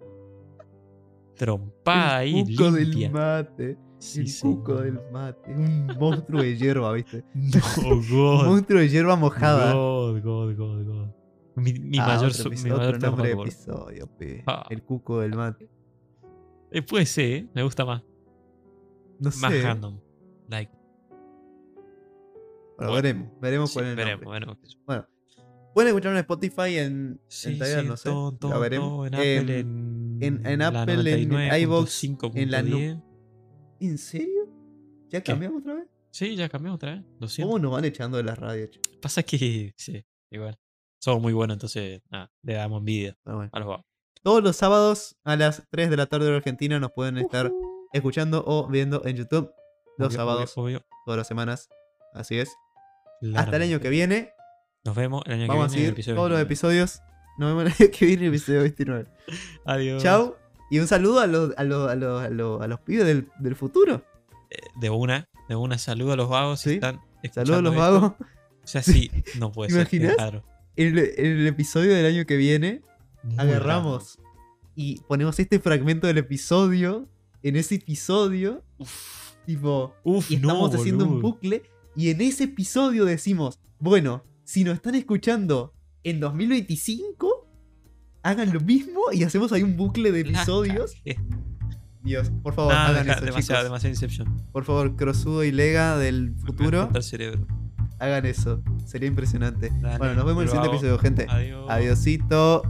Trompada el ahí cuco limpia. del mate. Sí, el cuco señor. del mate. Un monstruo de hierba, ¿viste? No, Un God. monstruo de hierba mojada. God, God, God, God. Mi, mi Ah, mayor, otro mi mayor nombre de episodio, pe. Ah. El cuco del mate. Eh, puede ser, ¿eh? me gusta más. No Más sé. random. Like, Bueno, Bueno, veremos. Veremos sí, cuál es el veremos, nombre. veremos. Bueno, pueden escucharlo en Spotify, en, Sí, en Tidal, sí, no sé. todo, veremos. en Apple, en, en- en Apple, en 99.5.10. iVoox, en la nu- ¿En serio? ¿Ya ¿Qué? cambiamos otra vez? Sí, ya cambió otra vez. Lo siento. ¿Cómo nos van echando de la radio? che? Pasa que, sí, igual. Somos muy buenos, entonces, nada, le damos envidia bueno. a los vagos. Todos los sábados a las 3 de la tarde de Argentina nos pueden estar escuchando o viendo en YouTube. Los Obvio, sábados, obvio, obvio. todas las semanas. Así es. Hasta el año que viene. Nos vemos el año Vamos a que viene. en el seguir episodio todos los 29. episodios. Nos vemos el año que viene, episodio 29. Adiós. Chao. Y un saludo a los, a los, a los, a los, a los pibes del, del futuro. Eh, De una, de una, saludo a los vagos si están Saludos a los esto. vagos. O sea, sí, no puede ¿Te ser. imaginas? Claro. En el, el episodio del año que viene, Muy agarramos y ponemos este fragmento del episodio en ese episodio. Tipo. Uf, y estamos no, haciendo un bucle. Y en ese episodio decimos, bueno, si nos están escuchando en 2025, hagan lo mismo y hacemos ahí un bucle de episodios. Dios, por favor, hagan deja- eso, demasiado, chicos. demasiado Inception. Por favor, Crosudo y Lega del futuro, cerebro. hagan eso. Sería impresionante. Dale, bueno, nos vemos en el siguiente hago. episodio, gente. Adiós. Adiosito.